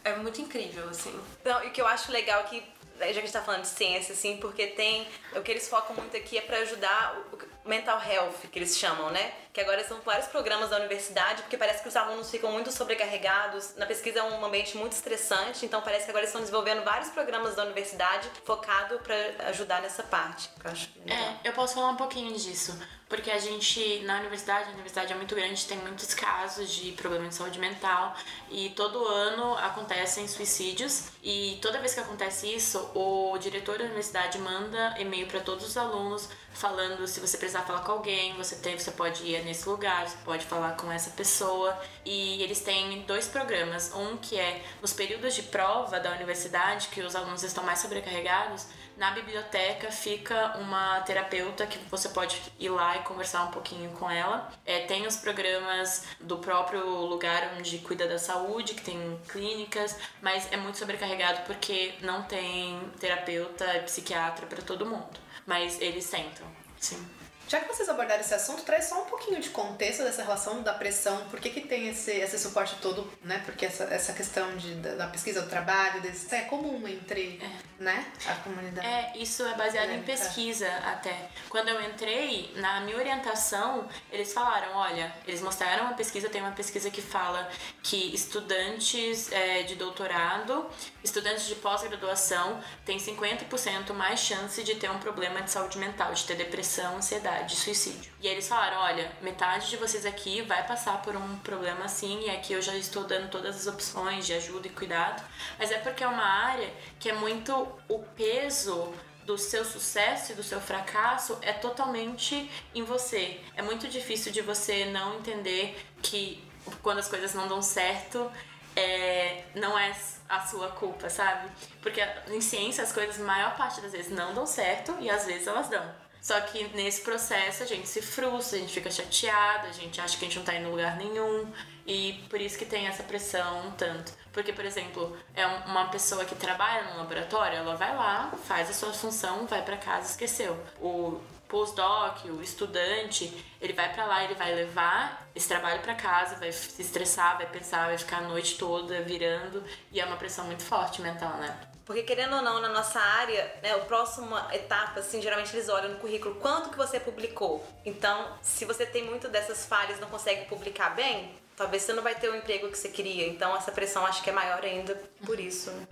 é, é muito incrível, assim. Então, e o que eu acho legal é que já que a gente tá falando de ciência, assim, porque tem. O que eles focam muito aqui é para ajudar o mental health, que eles chamam, né? Que agora são vários programas da universidade, porque parece que os alunos ficam muito sobrecarregados. Na pesquisa é um ambiente muito estressante, então parece que agora estão desenvolvendo vários programas da universidade focado para ajudar nessa parte. Eu acho É, eu posso falar um pouquinho disso. Porque a gente, na universidade, a universidade é muito grande, tem muitos casos de problema de saúde mental e todo ano acontecem suicídios. E toda vez que acontece isso, o diretor da universidade manda e-mail para todos os alunos falando se você precisar falar com alguém, você tem, você pode ir nesse lugar, você pode falar com essa pessoa. E eles têm dois programas, um que é nos períodos de prova da universidade, que os alunos estão mais sobrecarregados, na biblioteca fica uma terapeuta que você pode ir lá e conversar um pouquinho com ela. É, tem os programas do próprio lugar onde cuida da saúde, que tem clínicas, mas é muito sobrecarregado porque não tem terapeuta e psiquiatra para todo mundo. Mas eles tentam, sim. Já que vocês abordaram esse assunto, traz só um pouquinho de contexto dessa relação da pressão, por que, que tem esse, esse suporte todo, né? Porque essa, essa questão de, da, da pesquisa do trabalho, desse, é comum entre né, a comunidade. É, isso é baseado em É, tá. pesquisa até. Quando eu entrei, na minha orientação, eles falaram, olha, eles mostraram uma pesquisa, tem uma pesquisa que fala que estudantes é, de doutorado, estudantes de pós-graduação têm 50% mais chance de ter um problema de saúde mental, de ter depressão, ansiedade, suicídio. E eles falaram, olha, metade de vocês aqui vai passar por um problema assim, e aqui eu já estou dando todas as opções de ajuda e cuidado, mas é porque é uma área que é muito o peso do seu sucesso e do seu fracasso é totalmente em você. É muito difícil de você não entender que quando as coisas não dão certo, é, não é a sua culpa, sabe? Porque em ciência as coisas, maior parte das vezes, não dão certo e às vezes elas dão. Só que nesse processo a gente se frustra, a gente fica chateada, a gente acha que a gente não tá indo em lugar nenhum. E por isso que tem essa pressão tanto. Porque, por exemplo, é um- uma pessoa que trabalha no laboratório, ela vai lá, faz a sua função, vai pra casa, esqueceu. O postdoc, o estudante, ele vai pra lá, ele vai levar esse trabalho pra casa, vai se estressar, vai pensar, vai ficar a noite toda virando. E é uma pressão muito forte mental, né? Porque querendo ou não, na nossa área, né, o próximo etapa, assim, geralmente eles olham no currículo quanto que você publicou. Então, se você tem muito dessas falhas, não consegue publicar bem, talvez você não vai ter o emprego que você queria. Então, essa pressão acho que é maior ainda por isso. né?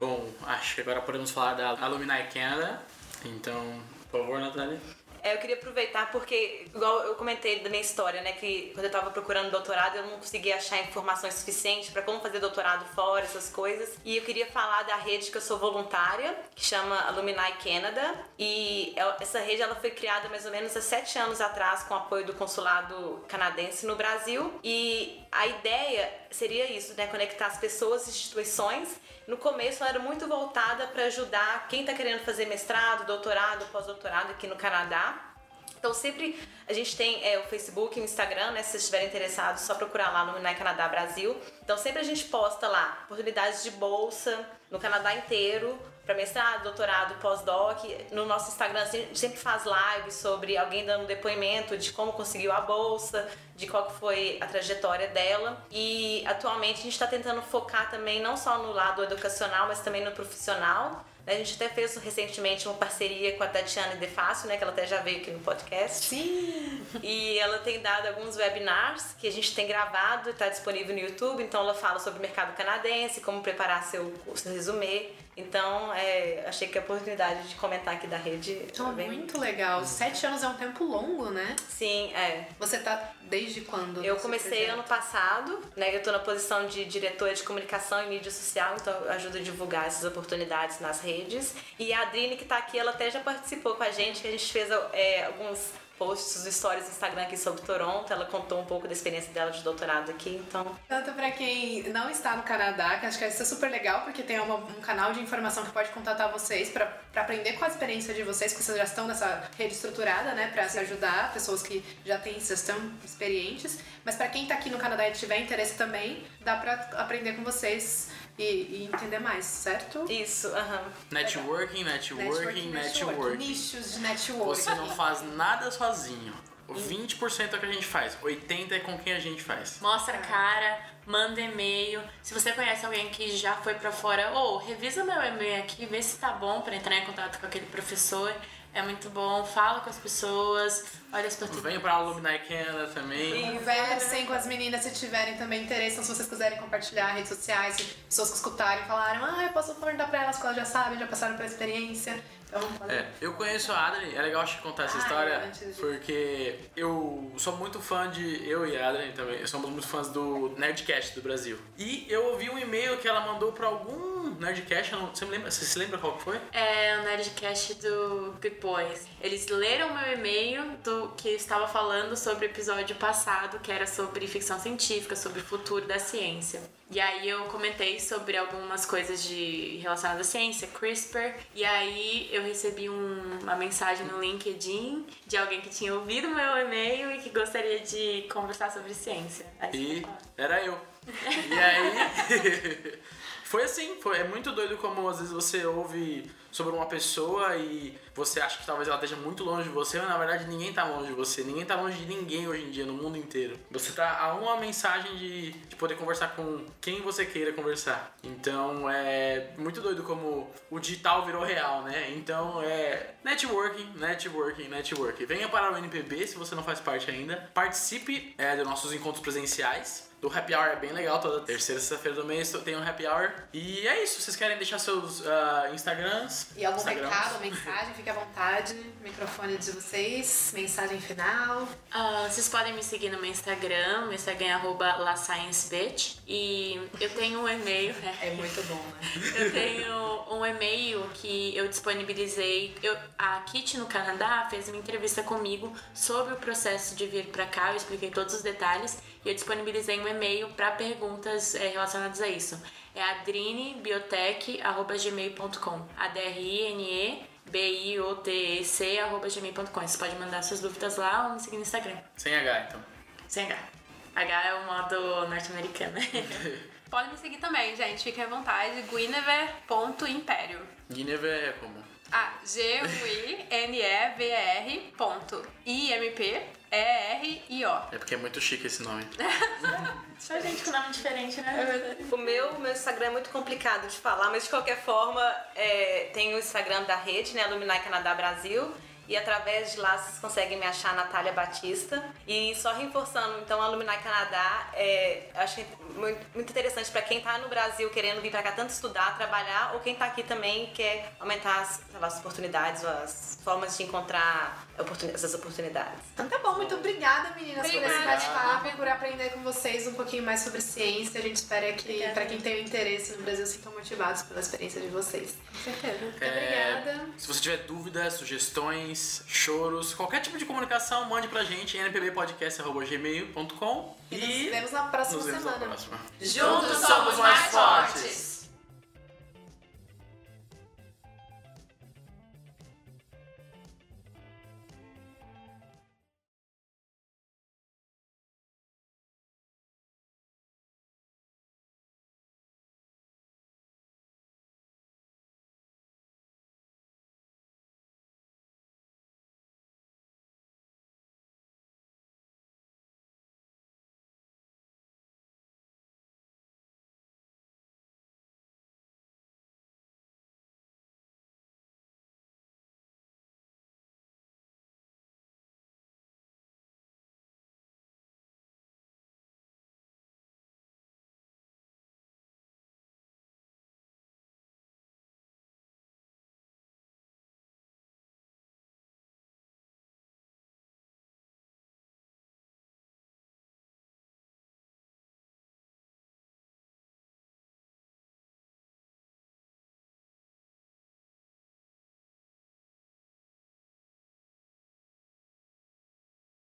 Bom, acho que agora podemos falar da Alumni Canada. Então, por favor, Natália. É, eu queria aproveitar porque, igual eu comentei da minha história, né, que quando eu tava procurando doutorado eu não conseguia achar informações suficientes para como fazer doutorado fora, essas coisas. E eu queria falar da rede que eu sou voluntária, que chama Alumni Canada. E essa rede ela foi criada mais ou menos há sete anos atrás com o apoio do consulado canadense no Brasil. E a ideia seria isso, né, conectar as pessoas e instituições. No começo ela era muito voltada para ajudar quem está querendo fazer mestrado, doutorado, pós-doutorado aqui no Canadá. Então sempre a gente tem é, o Facebook e o Instagram, né? Se vocês estiverem interessados, só procurar lá no Unai Canadá Brasil. Então sempre a gente posta lá oportunidades de bolsa no Canadá inteiro, para mestrado, doutorado, pós-doc. No nosso Instagram assim, a gente sempre faz lives sobre alguém dando depoimento de como conseguiu a bolsa, de qual foi a trajetória dela. E atualmente a gente está tentando focar também não só no lado educacional, mas também no profissional. A gente até fez recentemente uma parceria com a Tatiana De Fácil, né? Que ela até já veio aqui no podcast. Sim! E ela tem dado alguns webinars que a gente tem gravado, está disponível no YouTube. Então ela fala sobre o mercado canadense, como preparar seu, seu resumê. Então é, achei que a oportunidade de comentar aqui da rede. Então, foi bem- muito legal. Sete anos é um tempo longo, né? Sim, é. Você tá desde quando? Eu comecei projeto? ano passado, né? Eu tô na posição de diretora de comunicação e mídia social, então eu ajudo a divulgar essas oportunidades nas redes. E a Adrine, que tá aqui, ela até já participou com a gente, que a gente fez é, alguns posts, stories no Instagram aqui sobre Toronto. Ela contou um pouco da experiência dela de doutorado aqui, então. Tanto pra quem não está no Canadá, que acho que isso é super legal, porque tem uma- um canal de informação que pode contatar vocês pra aprender com a experiência de vocês, que vocês já estão nessa rede estruturada, né, Pra se ajudar, pessoas que já têm, já estão experientes. Mas pra quem tá aqui no Canadá e tiver interesse também, dá pra aprender com vocês e, e entender mais, certo? Isso, aham. Networking, networking, networking. Nichos de networking. Você não faz nada sozinho. O 20% é o que a gente faz, 80% é com quem a gente faz. Mostra a cara, manda e-mail. Se você conhece alguém que já foi pra fora, ou revisa meu e-mail aqui, vê se tá bom pra entrar em contato com aquele professor. É muito bom, fala com as pessoas, olha as oportunidades. Vem pra Alumni Canada também. Conversem com as meninas se tiverem também interesse, então se vocês quiserem compartilhar redes sociais, pessoas que escutarem falaram, ah, eu posso perguntar pra elas que elas já sabem, já passaram pela experiência. Então, É, eu conheço a Adri, é legal te contar essa Ah, história, é, antes de- porque eu sou muito fã de. Eu e a Adri também, somos muito fãs do Nerdcast do Brasil. E eu ouvi um e-mail que ela mandou pra algum Nerdcast, não, você, me lembra, você se lembra qual que foi? É o Nerdcast do Good Boys. Eles leram meu e-mail do que estava falando sobre o episódio passado, que era sobre ficção científica, sobre o futuro da ciência. E aí eu comentei sobre algumas coisas de relacionadas à ciência, CRISPR. E aí eu recebi um- uma mensagem no LinkedIn de alguém que tinha ouvido meu e-mail e que gostaria de conversar sobre ciência. Aí E era eu. E aí. foi assim, foi, é muito doido como às vezes você ouve sobre uma pessoa e você acha que talvez ela esteja muito longe de você, mas na verdade ninguém tá longe de você, ninguém tá longe de ninguém hoje em dia no mundo inteiro. Você tá a uma mensagem de, de poder conversar com quem você queira conversar. Então é muito doido como o digital virou real, né? Então é networking, networking, networking. Venha para o NPB se você não faz parte ainda. Participe é, dos nossos encontros presenciais do Happy Hour é bem legal, toda terceira sexta-feira do mês tem um Happy Hour. E é isso, vocês querem deixar seus uh, Instagrams? E algum Instagrams? recado, mensagem, fique à vontade. Microfone de vocês, mensagem final. Ah, vocês podem me seguir no meu Instagram, meu Instagram é arroba lasciencebitch. E eu tenho um e-mail, né? É muito bom, né? Eu tenho um e-mail que eu disponibilizei. Eu, a Kit no Canadá fez uma entrevista comigo sobre o processo de vir pra cá. Eu expliquei todos os detalhes eu disponibilizei um e-mail para perguntas é, relacionadas a isso. É adrinebiotech.gmail.com. A-D-R-I-N-E B-I-O-T-E-C arroba gmail.com. Você pode mandar suas dúvidas lá ou me seguir no Instagram. Sem H, então. Sem H. H é o modo norte-americano. Pode me seguir também, gente. Fiquem à vontade. Guinevere.império. Guinevere é como? Ah, G-U-I-N-E-V-E-R ponto I-M-P-E-R-I-O. É porque é muito chique esse nome. Só gente com nome diferente, né? É verdade. O meu, meu Instagram é muito complicado de falar, mas de qualquer forma, é, tem o Instagram da rede, né, Alumni Canadá Brasil. E através de lá vocês conseguem me achar Natália Batista. E só reforçando, então, a Alumni Canadá, é, eu acho muito, muito interessante para quem está no Brasil querendo vir para cá tanto estudar, trabalhar, ou quem está aqui também quer aumentar as, lá, as oportunidades, ou as formas de encontrar oportun- essas oportunidades. Então tá bom, muito obrigada, meninas, por esse Obrigada. bate-papo e por aprender com vocês um pouquinho mais sobre ciência. A gente espera que, Obrigada. pra quem tem o interesse no Brasil, sintam motivados pela experiência de vocês. Com certeza. Muito É, obrigada. Se você tiver dúvidas, sugestões, choros, qualquer tipo de comunicação, mande pra gente em npbpodcast.gmail.com E nos vemos na próxima nos vemos semana. na próxima. Juntos somos mais fortes!